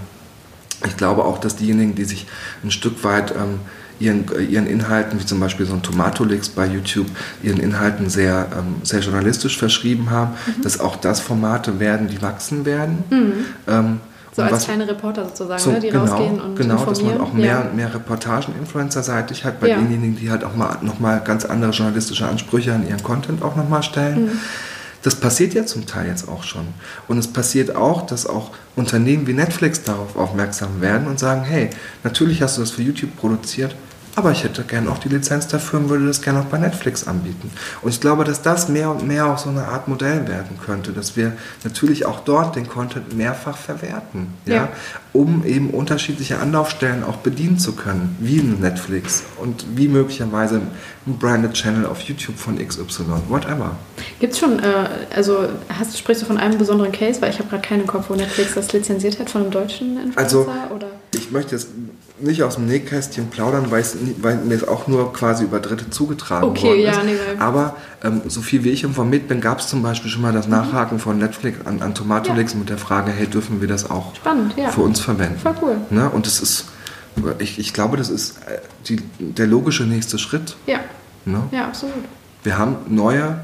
ich glaube auch, dass diejenigen, die sich ein Stück weit ähm, ihren, ihren Inhalten, wie zum Beispiel so ein Tomatolix bei YouTube, ihren Inhalten sehr, sehr journalistisch verschrieben haben, mhm. dass auch das Formate werden, die wachsen werden. Mhm. So als was, kleine Reporter sozusagen, so, ne, die genau, rausgehen und Genau, dass man auch mehr, ja. mehr Reportagen influencerseitig hat, bei ja. denjenigen, die halt auch mal nochmal ganz andere journalistische Ansprüche an ihren Content auch nochmal stellen. Mhm. Das passiert ja zum Teil jetzt auch schon. Und es passiert auch, dass auch Unternehmen wie Netflix darauf aufmerksam werden und sagen, hey, natürlich hast du das für YouTube produziert, aber ich hätte gerne auch die Lizenz dafür und würde das gerne auch bei Netflix anbieten. Und ich glaube, dass das mehr und mehr auch so eine Art Modell werden könnte, dass wir natürlich auch dort den Content mehrfach verwerten, ja, ja um eben unterschiedliche Anlaufstellen auch bedienen zu können, wie ein Netflix und wie möglicherweise ein Branded Channel auf YouTube von XY, whatever. Gibt es schon, äh, also hast, sprichst du von einem besonderen Case, weil ich habe gerade keinen Kopf, wo Netflix das lizenziert hat von einem deutschen Influencer? Also, oder? ich möchte jetzt nicht aus dem Nähkästchen plaudern, weil, weil mir es auch nur quasi über Dritte zugetragen okay, worden ja, ist. Nee, Aber ähm, so viel wie ich informiert bin, gab es zum Beispiel schon mal das mhm. Nachhaken von Netflix an, an Tomatolix ja. mit der Frage, hey, dürfen wir das auch Spannend, ja. für uns verwenden? Voll cool. Ne? Und das ist, ich, ich glaube, das ist äh, die, der logische nächste Schritt. Ja. Ne? Ja, absolut. Wir haben neue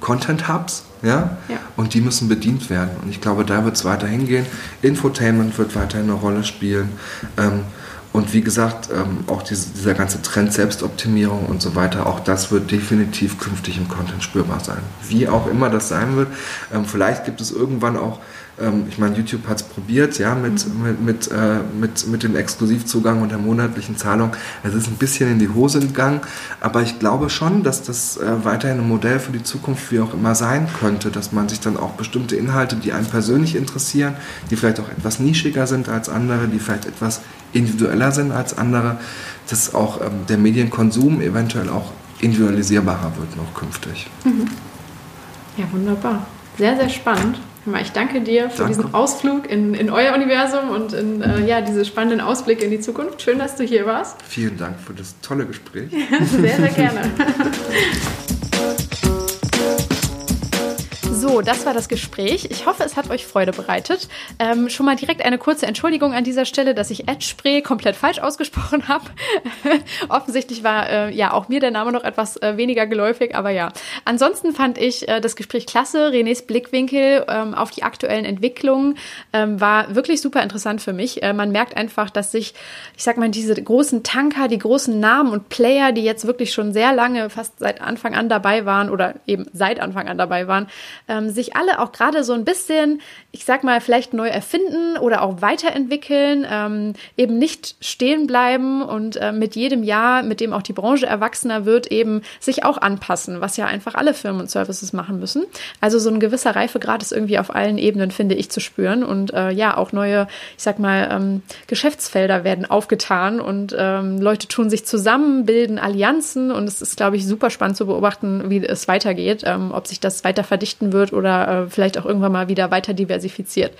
Content Hubs, ja? ja? Und die müssen bedient werden. Und ich glaube, da wird es weiter hingehen. Infotainment wird weiterhin eine Rolle spielen. Ähm, und wie gesagt, ähm, auch diese, dieser ganze Trend Selbstoptimierung und so weiter, auch das wird definitiv künftig im Content spürbar sein. Wie auch immer das sein wird. Ähm, vielleicht gibt es irgendwann auch ähm, ich meine, YouTube hat es probiert, ja, mit, mhm. mit, mit, äh, mit, mit dem Exklusivzugang und der monatlichen Zahlung. Es ist ein bisschen in die Hose gegangen, aber ich glaube schon, dass das äh, weiterhin ein Modell für die Zukunft wie auch immer sein könnte, dass man sich dann auch bestimmte Inhalte, die einen persönlich interessieren, die vielleicht auch etwas nischiger sind als andere, die vielleicht etwas individueller sind als andere, dass auch ähm, der Medienkonsum eventuell auch individualisierbarer wird noch künftig. Mhm. Ja, wunderbar. Sehr, sehr spannend. Ich danke dir für danke. diesen Ausflug in, in euer Universum und in äh, ja, diese spannenden Ausblicke in die Zukunft. Schön, dass du hier warst. Vielen Dank für das tolle Gespräch. sehr, sehr gerne. So, das war das Gespräch. Ich hoffe, es hat euch Freude bereitet. Ähm, schon mal direkt eine kurze Entschuldigung an dieser Stelle, dass ich Edge Spray komplett falsch ausgesprochen habe. Offensichtlich war äh, ja auch mir der Name noch etwas äh, weniger geläufig, aber ja. Ansonsten fand ich äh, das Gespräch klasse. Renés Blickwinkel ähm, auf die aktuellen Entwicklungen ähm, war wirklich super interessant für mich. Äh, man merkt einfach, dass sich, ich sag mal, diese großen Tanker, die großen Namen und Player, die jetzt wirklich schon sehr lange, fast seit Anfang an dabei waren oder eben seit Anfang an dabei waren, ähm, sich alle auch gerade so ein bisschen, ich sag mal, vielleicht neu erfinden oder auch weiterentwickeln, ähm, eben nicht stehen bleiben und äh, mit jedem Jahr, mit dem auch die Branche erwachsener wird, eben sich auch anpassen, was ja einfach alle Firmen und Services machen müssen. Also so ein gewisser Reifegrad ist irgendwie auf allen Ebenen, finde ich, zu spüren und äh, ja, auch neue, ich sag mal, ähm, Geschäftsfelder werden aufgetan und ähm, Leute tun sich zusammen, bilden Allianzen und es ist, glaube ich, super spannend zu beobachten, wie es weitergeht, ähm, ob sich das weiter verdichten wird wird oder äh, vielleicht auch irgendwann mal wieder weiter diversifiziert.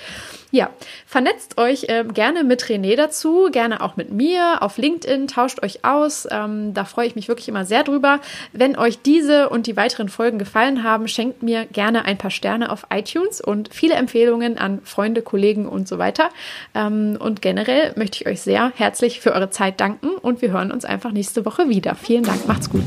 Ja, vernetzt euch äh, gerne mit René dazu, gerne auch mit mir auf LinkedIn, tauscht euch aus. Ähm, da freue ich mich wirklich immer sehr drüber. Wenn euch diese und die weiteren Folgen gefallen haben, schenkt mir gerne ein paar Sterne auf iTunes und viele Empfehlungen an Freunde, Kollegen und so weiter. Ähm, und generell möchte ich euch sehr herzlich für eure Zeit danken und wir hören uns einfach nächste Woche wieder. Vielen Dank, macht's gut.